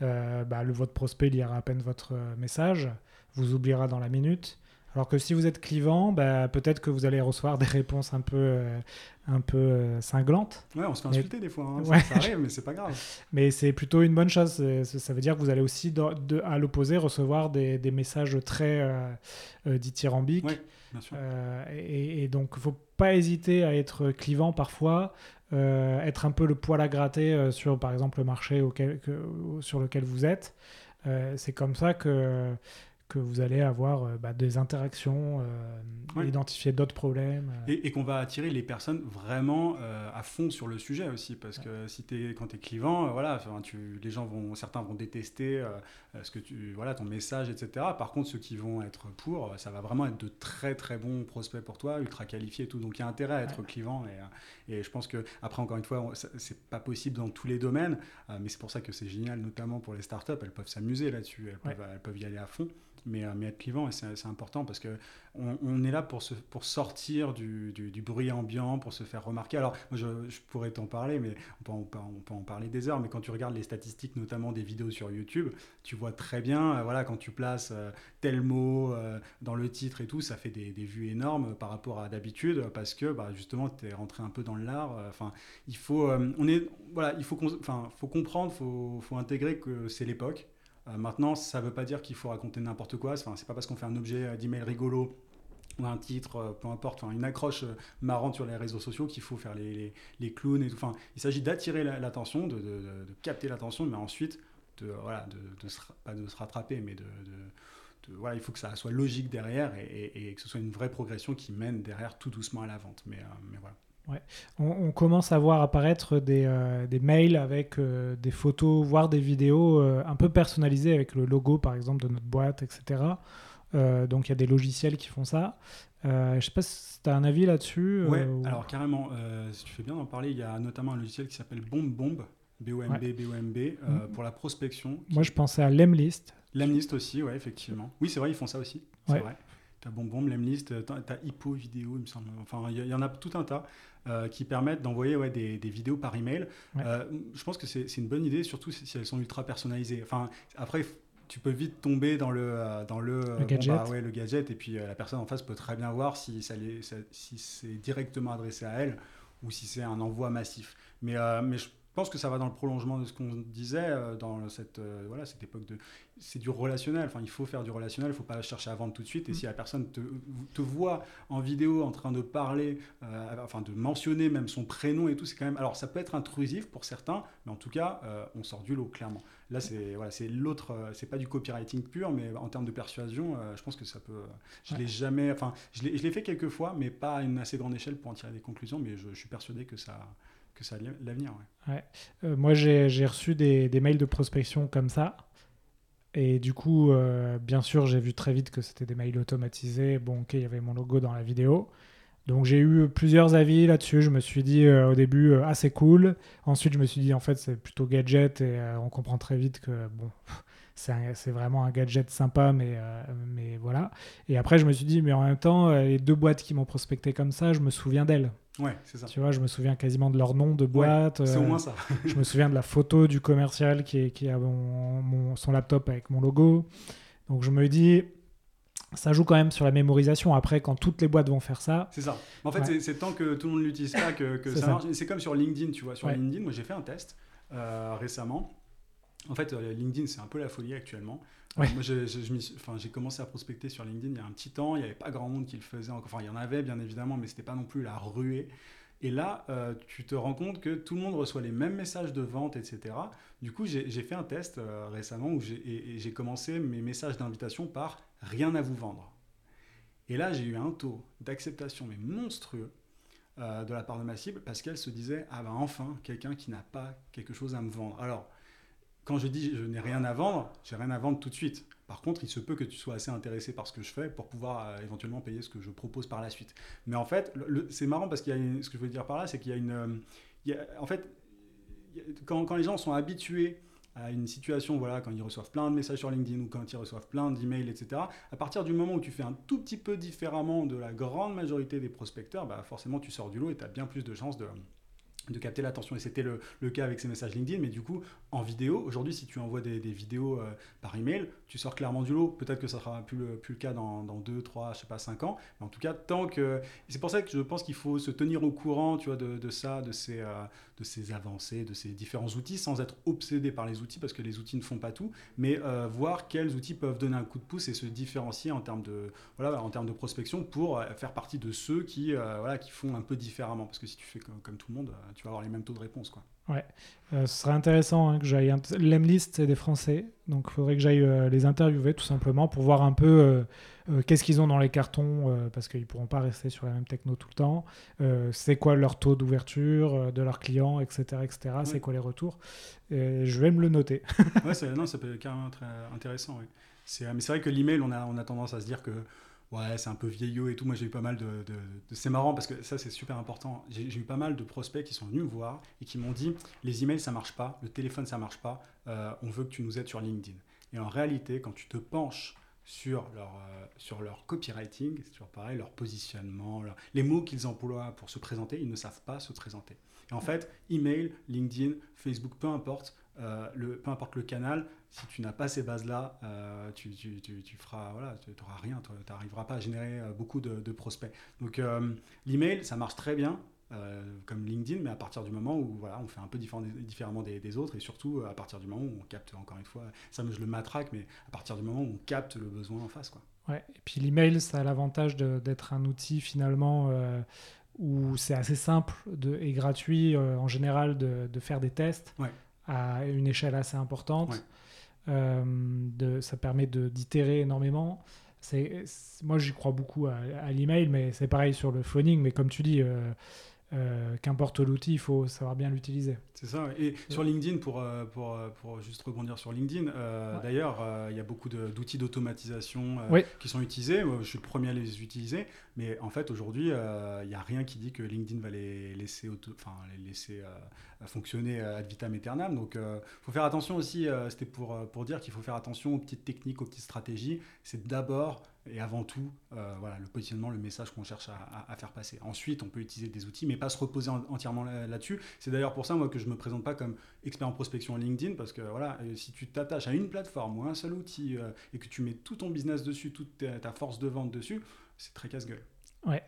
bah, le, votre prospect lira à peine votre message, vous oubliera dans la minute. Alors que si vous êtes clivant, bah, peut-être que vous allez recevoir des réponses un peu, euh, un peu euh, cinglantes.
Ouais, on se fait
Mais-
insulter des fois, hein, ça-
Ouais.
ça, arrive, mais c'est pas grave. [LAUGHS]
Mais c'est plutôt une bonne chose. C'est- Ça veut dire que vous allez aussi, de- à l'opposé, recevoir des, des messages très euh, euh, dithyrambiques.
Ouais, bien sûr.
Euh, et, et donc, il faut pas hésiter à être clivant parfois, euh, être un peu le poil à gratter euh, sur, par exemple, le marché auquel, que- sur lequel vous êtes. Euh, c'est comme ça que, que vous allez avoir euh, bah, des interactions, euh, identifier d'autres problèmes.
Euh. Et, qu'on va attirer les personnes vraiment à fond sur le sujet aussi, parce que si es, quand tu es clivant, voilà, tu, les gens vont, certains vont détester ce que tu, voilà, ton message, etc. Par contre, ceux qui vont être pour, ça va vraiment être de très très bons prospects pour toi, ultra qualifiés et tout. Donc il y a intérêt à être clivant. Et, et, je pense que, après, encore une fois, c'est pas possible dans tous les domaines, mais c'est pour ça que c'est génial, notamment pour les startups, elles peuvent s'amuser là-dessus, elles, elles peuvent y aller à fond mais, euh, mais être clivant, c'est important parce qu'on on est là pour, sortir du, bruit ambiant, pour se faire remarquer. Alors, je, pourrais t'en parler, mais on peut, en parler des heures, mais quand tu regardes les statistiques, notamment des vidéos sur YouTube, tu vois très bien, euh, voilà, quand tu places euh, tel mot dans le titre et tout, ça fait des, vues énormes par rapport à d'habitude parce que bah, justement, tu es rentré un peu dans l'art. Enfin, il faut, on est, voilà, il faut, comprendre, faut, intégrer que c'est l'époque maintenant, ça ne veut pas dire qu'il faut raconter n'importe quoi. Enfin, c'est pas parce qu'on fait un objet euh, d'email rigolo ou un titre, euh, peu importe, une accroche marrante sur les réseaux sociaux qu'il faut faire les, clowns il s'agit d'attirer l'attention, de, capter l'attention, mais ensuite, de, voilà, se, pas de se rattraper, mais il faut que ça soit logique derrière et, que ce soit une vraie progression qui mène derrière tout doucement à la vente. Mais voilà.
Ouais. On, commence à voir apparaître des, euh, des mails avec euh, des photos, voire des vidéos euh, un peu personnalisées avec le logo, par exemple, de notre boîte, etc. donc il y a des logiciels qui font ça. je ne sais pas si tu as un avis là-dessus.
Ouais, alors carrément, si tu fais bien d'en parler, il y a notamment un logiciel qui s'appelle Bomb Bomb, B-O-M-B, B-O-M-B, mm. pour la prospection.
Moi, je pensais à Lemlist.
Lemlist aussi, ouais, effectivement. Oui, c'est vrai, ils font ça aussi. C'est vrai. Tu as Bonbon, Lemlist, tu as Hippo Vidéo, il me semble. Enfin, il y, en a tout un tas. Euh, qui permettent d'envoyer ouais, des, des, vidéos par email. Euh, je pense que c'est une bonne idée, surtout si, elles sont ultra personnalisées. Enfin, après, tu peux vite tomber dans le, euh, dans le,
gadget. Bah
ouais, le gadget, et puis la personne en face peut très bien voir si, ça, si c'est directement adressé à elle ou si c'est un envoi massif. Mais, mais je pense que ça va dans le prolongement de ce qu'on disait euh, dans cette, euh, voilà, cette époque de. C'est du relationnel. Enfin, il faut faire du relationnel. Il ne faut pas chercher à vendre tout de suite. Et mm. si la personne te, te, voit en vidéo en train de parler, euh, enfin de mentionner même son prénom et tout, c'est quand même. Alors, ça peut être intrusif pour certains, mais en tout cas, on sort du lot clairement. Là, c'est voilà, c'est l'autre. c'est pas du copywriting pur, mais en termes de persuasion, je pense que ça peut. Je l'ai jamais. Enfin, je l'ai fait quelques fois, mais pas à une assez grande échelle pour en tirer des conclusions. Mais je, je suis persuadé que ça que ça a l'avenir.
Ouais. Euh, moi, j'ai reçu des, des, mails de prospection comme ça. Et du coup, euh, bien sûr, j'ai vu très vite que c'était des mails automatisés. Bon, ok, il y avait mon logo dans la vidéo. Donc j'ai eu plusieurs avis là-dessus. Je me suis dit euh, au début, ah c'est cool. Ensuite, je me suis dit, en fait, c'est plutôt gadget. Et on comprend très vite que, bon, [LAUGHS] c'est vraiment un gadget sympa, mais, mais voilà. Et après, je me suis dit, mais en même temps, les deux boîtes qui m'ont prospecté comme ça, je me souviens d'elles.
Ouais, c'est ça.
Tu vois, je me souviens quasiment de leur nom de boîte.
c'est au moins ça. [LAUGHS]
je me souviens de la photo du commercial qui, qui a mon, son laptop avec mon logo. Donc je me dis, ça joue quand même sur la mémorisation. Après, quand toutes les boîtes vont faire ça.
C'est ça. En fait, c'est tant que tout le monde l'utilise pas que, que [LAUGHS] ça, marche. C'est comme sur LinkedIn, tu vois. Sur LinkedIn, moi j'ai fait un test euh, récemment. En fait, euh, LinkedIn, c'est un peu la folie actuellement. Moi, j'ai commencé à prospecter sur LinkedIn il y a un petit temps. Il n'y avait pas grand monde qui le faisait. Enfin, il y en avait, bien évidemment, mais ce n'était pas non plus la ruée. Et là, euh, tu te rends compte que tout le monde reçoit les mêmes messages de vente, etc. Du coup, j'ai fait un test euh, récemment où j'ai commencé mes messages d'invitation par rien à vous vendre. Et là, j'ai eu un taux d'acceptation mais monstrueux euh, de la part de ma cible parce qu'elle se disait ah ben enfin quelqu'un qui n'a pas quelque chose à me vendre. Alors quand je dis je n'ai rien à vendre, j'ai rien à vendre tout de suite. Par contre, il se peut que tu sois assez intéressé par ce que je fais pour pouvoir euh, éventuellement payer ce que je propose par la suite. Mais en fait, c'est marrant parce qu'il y a ce que je veux dire par là, c'est qu'il y a une, euh, en fait, quand, quand, les gens sont habitués à une situation, voilà, quand ils reçoivent plein de messages sur LinkedIn ou quand ils reçoivent plein d'emails, etc. À partir du moment où tu fais un tout petit peu différemment de la grande majorité des prospecteurs, bah forcément tu sors du lot et tu as bien plus de chances de, de capter l'attention. Et c'était le, cas avec ces messages LinkedIn, mais du coup, en vidéo, aujourd'hui, si tu envoies des, des vidéos euh, par email, tu sors clairement du lot. Peut-être que ça sera plus le, plus le cas dans, dans 2, 3, je sais pas, 5 ans. Mais en tout cas, tant que. C'est pour ça que je pense qu'il faut se tenir au courant, tu vois, de, de ça, de ces, euh, de ces avancées, de ces différents outils, sans être obsédé par les outils, parce que les outils ne font pas tout, mais euh, voir quels outils peuvent donner un coup de pouce et se différencier en termes de, voilà, en termes de prospection pour faire partie de ceux qui, voilà, qui font un peu différemment. Parce que si tu fais comme, comme tout le monde, tu vas avoir les mêmes taux de réponse. Quoi.
Ouais, ce serait intéressant hein, que j'aille. L'Emlist, c'est des Français, donc il faudrait que j'aille les interviewer tout simplement pour voir un peu qu'est-ce qu'ils ont dans les cartons, parce qu'ils ne pourront pas rester sur la même techno tout le temps. c'est quoi leur taux d'ouverture de leurs clients, etc. etc. C'est quoi les retours. Et je vais me le noter.
ouais, non, ça peut être carrément très intéressant. C'est, mais c'est vrai que l'email, on a, on a tendance à se dire que ouais, c'est un peu vieillot et tout. Moi, j'ai eu pas mal de. C'est marrant parce que ça, c'est super important. J'ai, eu pas mal de prospects qui sont venus me voir et qui m'ont dit les emails, ça marche pas, le téléphone, ça marche pas, euh, on veut que tu nous aides sur LinkedIn. Et en réalité, quand tu te penches sur leur, euh, sur leur copywriting, c'est toujours pareil, leur positionnement, les mots qu'ils emploient pour se présenter, ils ne savent pas se présenter. Et en fait, email, LinkedIn, Facebook, peu importe, euh, le, peu importe le canal, si tu n'as pas ces bases-là, euh, tu, tu, tu, feras, voilà, tu n'auras rien, tu n'arriveras pas à générer euh, beaucoup de, prospects. Donc l'email, ça marche très bien, comme LinkedIn, mais à partir du moment où voilà, on fait un peu différemment des, autres, et surtout à partir du moment où on capte, encore une fois, ça je le matraque, mais à partir du moment où on capte le besoin en face. Quoi.
Ouais, et puis l'email, ça a l'avantage d'être un outil finalement où c'est assez simple de, et gratuit en général de, de, faire des tests.
Ouais
à une échelle assez importante. Euh, de, ça permet d'itérer énormément. Moi, j'y crois beaucoup à, l'email, mais c'est pareil sur le phoning. Mais comme tu dis, euh, qu'importe l'outil, il faut savoir bien l'utiliser.
C'est ça. Et sur LinkedIn, pour, euh, pour, euh, pour, juste rebondir sur LinkedIn, d'ailleurs, il y a beaucoup d'outils d'automatisation qui sont utilisés. je suis le premier à les utiliser. Mais en fait, aujourd'hui, il n'y a rien qui dit que LinkedIn va les laisser, enfin, les laisser fonctionner ad vitam aeternam. Donc, il faut faire attention aussi. C'était pour, pour dire qu'il faut faire attention aux petites techniques, aux petites stratégies. C'est d'abord et avant tout, voilà, le positionnement, le message qu'on cherche à, à, faire passer. Ensuite, on peut utiliser des outils, mais pas se reposer entièrement là-dessus. C'est d'ailleurs pour ça, moi, que je me présente pas comme expert en prospection LinkedIn, parce que voilà, euh, si tu t'attaches à une plateforme ou un seul outil euh, et que tu mets tout ton business dessus, toute ta, force de vente dessus, c'est très casse-gueule.
Ouais.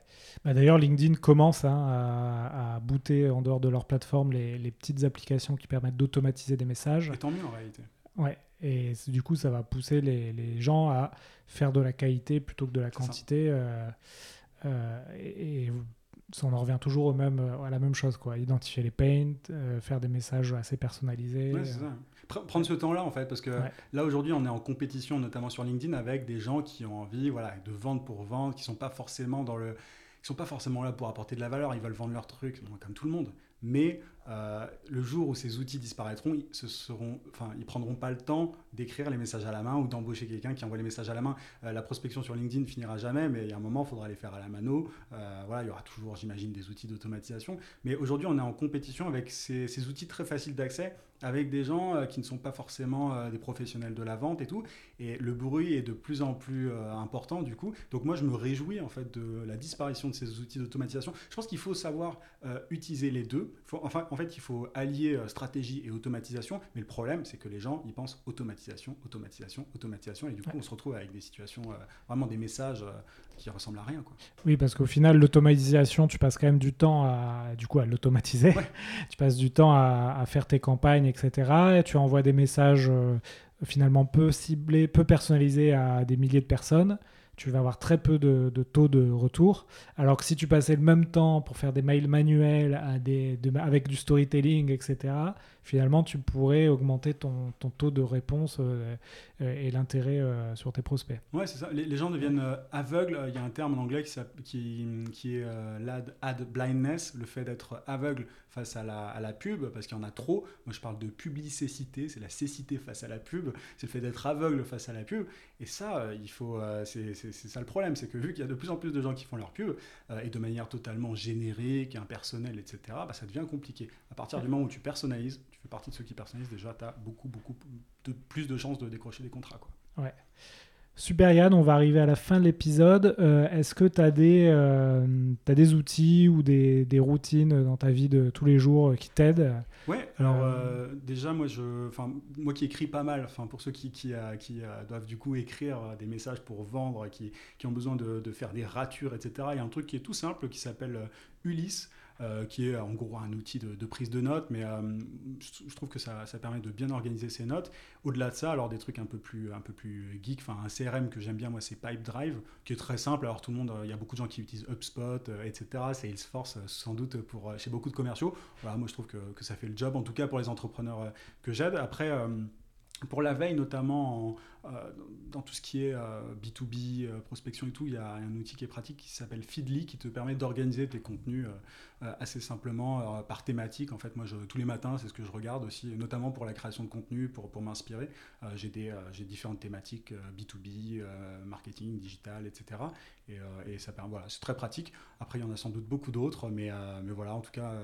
Bah D'ailleurs, LinkedIn commence hein, à, à, booter en dehors de leur plateforme les, les petites applications qui permettent d'automatiser des messages.
Et tant mieux en réalité.
Ouais. Et du coup, ça va pousser les, les, gens à faire de la qualité plutôt que de la quantité. Euh, euh, et, et, on en revient toujours au même, euh, à la même chose, quoi. Identifier les paints, euh, faire des messages assez personnalisés.
Ouais, ça. Prendre ce temps-là, en fait, parce que là, aujourd'hui, on est en compétition, notamment sur LinkedIn, avec des gens qui ont envie voilà, de vendre pour vendre, qui ne sont pas forcément dans le... Ils sont pas forcément là pour apporter de la valeur, ils veulent vendre leur truc, comme tout le monde. Mais euh, le jour où ces outils disparaîtront, ils ils prendront pas le temps d'écrire les messages à la main ou d'embaucher quelqu'un qui envoie les messages à la main. Euh, la prospection sur LinkedIn finira jamais, mais il y a un moment, il faudra les faire à la mano. Euh, voilà, il y aura toujours, j'imagine, des outils d'automatisation. Mais aujourd'hui, on est en compétition avec ces outils très faciles d'accès, avec des gens qui ne sont pas forcément des professionnels de la vente et tout. Et le bruit est de plus en plus important, du coup. Donc moi, je me réjouis en fait de la disparition de ces outils d'automatisation. Je pense qu'il faut savoir utiliser les deux. Faut, enfin, en fait, il faut allier euh, stratégie et automatisation, mais le problème, c'est que les gens, ils pensent automatisation, automatisation, automatisation, et du coup, on se retrouve avec des situations, euh, vraiment des messages euh, qui ressemblent à rien. Quoi.
Oui, parce qu'au final, l'automatisation, tu passes quand même du temps à, du coup, à l'automatiser. [LAUGHS] tu passes du temps à, faire tes campagnes, etc. Et tu envoies des messages finalement peu ciblés, peu personnalisés à des milliers de personnes tu vas avoir très peu de, taux de retour. Alors que si tu passais le même temps pour faire des mails manuels avec du storytelling, etc., finalement, tu pourrais augmenter ton, ton taux de réponse euh, euh, et l'intérêt euh, sur tes prospects.
Ouais, c'est ça. Les, gens deviennent aveugles. Il y a un terme en anglais qui, qui, qui est l'ad ad blindness, le fait d'être aveugle face à la, à la pub, parce qu'il y en a trop. Moi, je parle de publicité, c'est la cécité face à la pub, c'est le fait d'être aveugle face à la pub. Et ça, il faut, c'est ça le problème, c'est que vu qu'il y a de plus en plus de gens qui font leur pub, et de manière totalement générique, impersonnelle, etc., bah, ça devient compliqué. À partir du moment où tu personnalises, tu fais partie de ceux qui personnalisent, déjà, tu as beaucoup, beaucoup de, plus de chances de décrocher des contrats. Quoi.
Ouais. Super Yann, on va arriver à la fin de l'épisode. Euh, est-ce que tu as, euh, as, des outils ou des, des, routines dans ta vie de tous les jours qui t'aident
Ouais, alors euh, déjà, moi, je, moi qui écris pas mal, pour ceux qui, qui, qui doivent du coup écrire des messages pour vendre, qui, qui ont besoin de, de, faire des ratures, etc., il y a un truc qui est tout simple qui s'appelle Ulysse. Qui est en gros un outil de, prise de notes, mais je, trouve que ça, permet de bien organiser ses notes. Au-delà de ça, alors des trucs un peu plus, un peu plus geek, enfin un CRM que j'aime bien, moi, c'est Pipedrive, qui est très simple. Alors tout le monde, il y a beaucoup de gens qui utilisent HubSpot, etc. Salesforce, sans doute pour chez beaucoup de commerciaux. Moi je trouve que, ça fait le job, en tout cas pour les entrepreneurs que j'aide. Après, pour la veille, notamment euh, dans tout ce qui est B2B, euh, euh, prospection et tout, il y a un outil qui est pratique qui s'appelle Feedly qui te permet d'organiser tes contenus assez simplement par thématique. En fait, moi, tous les matins, c'est ce que je regarde aussi, notamment pour la création de contenu, pour, pour m'inspirer. j'ai, j'ai différentes thématiques B2B, marketing, digital, etc. Et, et ça permet, voilà, c'est très pratique. Après, il y en a sans doute beaucoup d'autres, mais, mais voilà, en tout cas,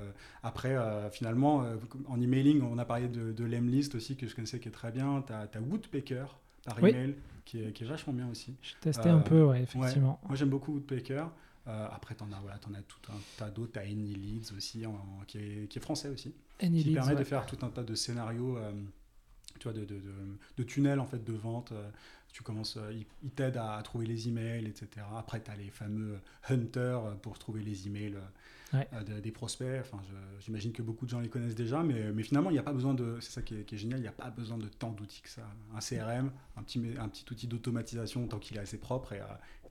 après, finalement, en emailing, on a parlé de, de l'Emlist aussi, que je connaissais qui est très bien. Tu as, as Woodpecker par email, qui, est, qui, est, vachement bien aussi.
J'ai testé un peu, ouais, effectivement.
Moi, j'aime beaucoup Woodpecker. Euh, après, tu en as, voilà, en as tout un tas d'autres. Tu as AnyLeads aussi, qui, est, qui, est, français aussi. qui permet de faire tout un tas de scénarios, euh, tu vois, de, de, de, de, tunnels en fait, de vente. Euh, tu commences, il, t'aide à, trouver les emails, etc. Après, tu as les fameux hunters pour trouver les emails euh, des prospects. Enfin, j'imagine que beaucoup de gens les connaissent déjà, mais, mais finalement, il n'y a pas besoin de. C'est ça qui est, génial, il n'y a pas besoin de tant d'outils que ça. Un CRM, un petit, un petit outil d'automatisation tant qu'il est assez propre et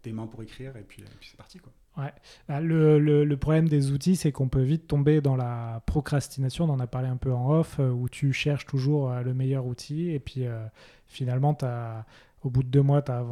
tes mains pour écrire, et puis, puis c'est parti. Quoi.
Ouais. Bah, le, le, problème des outils, c'est qu'on peut vite tomber dans la procrastination. On en a parlé un peu en off, euh, où tu cherches toujours euh, le meilleur outil, et puis finalement, tu as au bout de deux mois, tu as,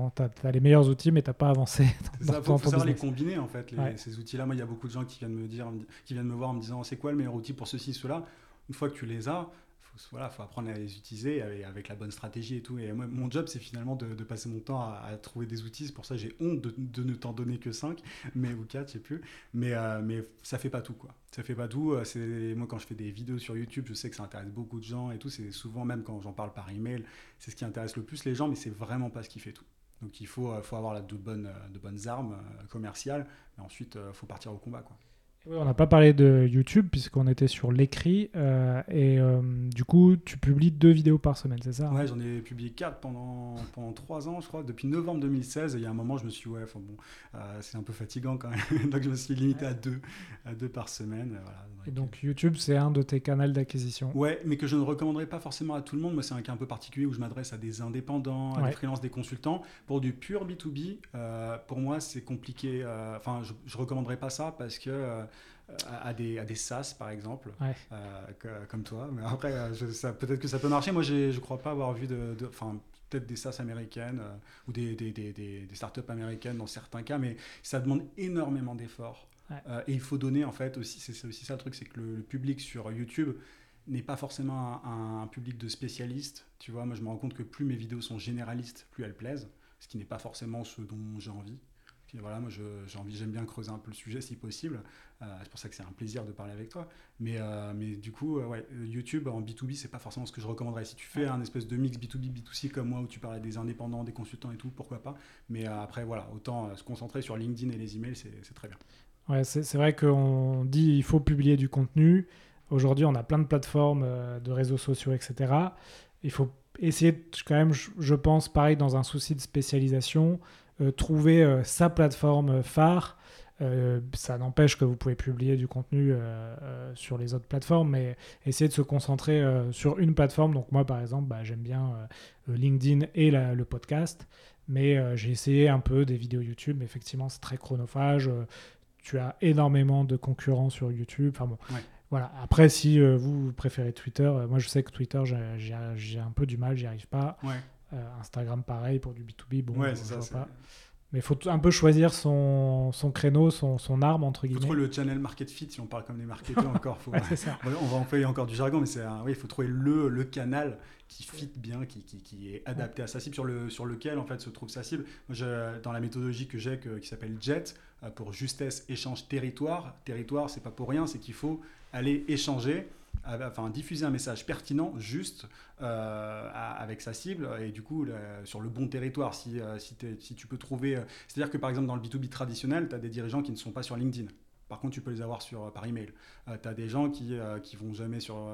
as, les meilleurs outils, mais tu n'as pas avancé. [LAUGHS]
Il faut, savoir les combiner, en fait, ces outils-là. Moi, il y a beaucoup de gens qui viennent me, dire, qui viennent me voir en me disant c'est quoi le meilleur outil pour ceci, cela? Une fois que tu les as, faut, voilà, faut apprendre à les utiliser avec, la bonne stratégie et tout. Et mon job, c'est finalement de, passer mon temps à, trouver des outils. C'est pour ça j'ai honte de, ne t'en donner que 5, mais, ou 4, je sais plus. Mais, euh, mais ça fait pas tout, quoi. Ça fait pas tout. Euh, c'est, moi, quand je fais des vidéos sur YouTube, je sais que ça intéresse beaucoup de gens et tout. C'est souvent, même quand j'en parle par email, c'est ce qui intéresse le plus les gens, mais c'est vraiment pas ce qui fait tout. Donc il faut, euh, faut avoir de, bonnes, de bonnes armes commerciales, mais ensuite, il faut partir au combat, quoi
on n'a pas parlé de YouTube puisqu'on était sur l'écrit euh, et euh, du coup tu publies deux vidéos par semaine, c'est ça
Ouais, j'en ai publié quatre pendant pendant trois ans, je crois, depuis novembre 2016. Et il y a un moment, je me suis dit, ouais, bon, euh, c'est un peu fatigant quand même, [LAUGHS] donc je me suis limité à deux, à deux par semaine.
et donc YouTube, c'est un de tes canaux d'acquisition?
Ouais, mais que je ne recommanderais pas forcément à tout le monde. Moi, c'est un cas un peu particulier où je m'adresse à des indépendants, à des freelances, des consultants. Pour du pur B2B, pour moi, c'est compliqué. Enfin, je, ne recommanderais pas ça parce que à, des, à des SaaS, par exemple, euh, comme toi. Mais après, euh, peut-être que ça peut marcher. Moi, je ne crois pas avoir vu de. Enfin, peut-être des SaaS américaines euh, ou des, des, des, des, startups américaines dans certains cas, mais ça demande énormément d'efforts. et il faut donner, en fait, aussi, c'est aussi ça le truc, c'est que le, public sur YouTube n'est pas forcément un, un, public de spécialistes. Tu vois, moi, je me rends compte que plus mes vidéos sont généralistes, plus elles plaisent, ce qui n'est pas forcément ce dont j'ai envie voilà, moi j'aime bien creuser un peu le sujet si possible. Euh, c'est pour ça que c'est un plaisir de parler avec toi. Mais, euh, mais du coup, euh, ouais, YouTube en B2B, c'est pas forcément ce que je recommanderais. Si tu fais un espèce de mix B2B, B2C comme moi, où tu parlais des indépendants, des consultants et tout, pourquoi pas. Mais après, voilà, autant se concentrer sur LinkedIn et les emails, c'est très bien.
Ouais, c'est vrai qu'on dit il faut publier du contenu. Aujourd'hui, on a plein de plateformes de réseaux sociaux, etc. Il faut essayer, quand même, je pense, pareil, dans un souci de spécialisation, trouver euh, sa plateforme phare. Euh, ça n'empêche que vous pouvez publier du contenu sur les autres plateformes, mais essayez de se concentrer sur une plateforme. Donc moi, par exemple, bah, j'aime bien LinkedIn et le podcast, mais j'ai essayé un peu des vidéos YouTube. Effectivement, c'est très chronophage. tu as énormément de concurrents sur YouTube. Enfin bon, voilà. Après, si vous préférez Twitter, moi je sais que Twitter, j'ai un peu du mal, j'y arrive pas. Ouais. Euh, Instagram, pareil, pour du B2B. Bon, ouais, ça, pas. Mais il faut un peu choisir son, son créneau, son, son, arme, entre guillemets. Il faut
trouver le channel market fit, si on parle comme des marketeurs [LAUGHS] encore. Faut, ça. On va employer encore du jargon, mais c'est oui, il faut trouver le, le canal qui fit bien, qui, qui, qui, est adapté à sa cible, sur, le, sur lequel en fait se trouve sa cible. Moi, je, dans la méthodologie que j'ai, qui s'appelle JET, euh, pour justesse, échange, territoire. Territoire, c'est pas pour rien, c'est qu'il faut aller échanger enfin diffuser un message pertinent, juste euh, avec sa cible et du coup sur le bon territoire. Si, euh, si, si tu peux trouver, euh, c'est-à-dire que par exemple dans le B2B traditionnel, tu as des dirigeants qui ne sont pas sur LinkedIn. Par contre, tu peux les avoir sur, par email. tu as des gens qui ne vont jamais, sur,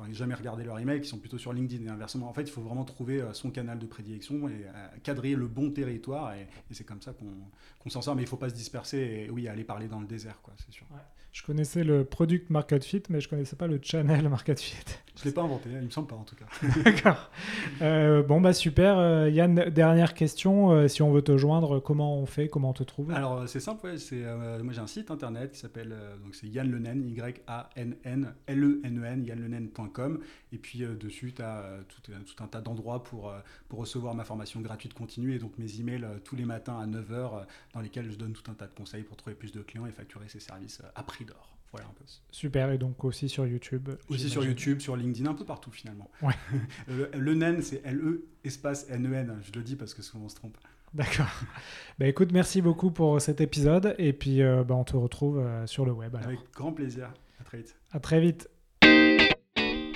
enfin, jamais regarder leur email, qui sont plutôt sur LinkedIn et inversement. En fait, il faut vraiment trouver son canal de prédilection et cadrer le bon territoire. Et, c'est comme ça qu'on s'en sort. Mais il ne faut pas se disperser et oui, aller parler dans le désert, quoi, c'est sûr.
Je connaissais le product market fit, mais je connaissais pas le channel [LAUGHS] market fit.
Je l'ai pas inventé, il me semble pas en tout cas. [LAUGHS]
D'accord. Euh, bon bah super. Euh, Yann, dernière question. Euh, si on veut te joindre, comment on fait Comment on te trouve?
Alors c'est simple, ouais, moi j'ai un site internet qui s'appelle donc c'est Yann Lenen, Y A N N L E N E. Et puis dessus tu as tout, un tas d'endroits pour pour recevoir ma formation gratuite continue et donc mes emails tous les matins à 9h dans lesquels je donne tout un tas de conseils pour trouver plus de clients et facturer ses services à prix d'or. Voilà un peu.
Super, et donc aussi sur YouTube
Aussi sur YouTube, sur LinkedIn, un peu partout finalement.
Ouais.
le, NEN, c'est L-E espace N-E-N, je le dis parce que souvent on se trompe.
D'accord. bah écoute, merci beaucoup pour cet épisode, et puis euh, bah, on te retrouve euh, sur le web.
Avec grand plaisir, à très vite.
À très vite.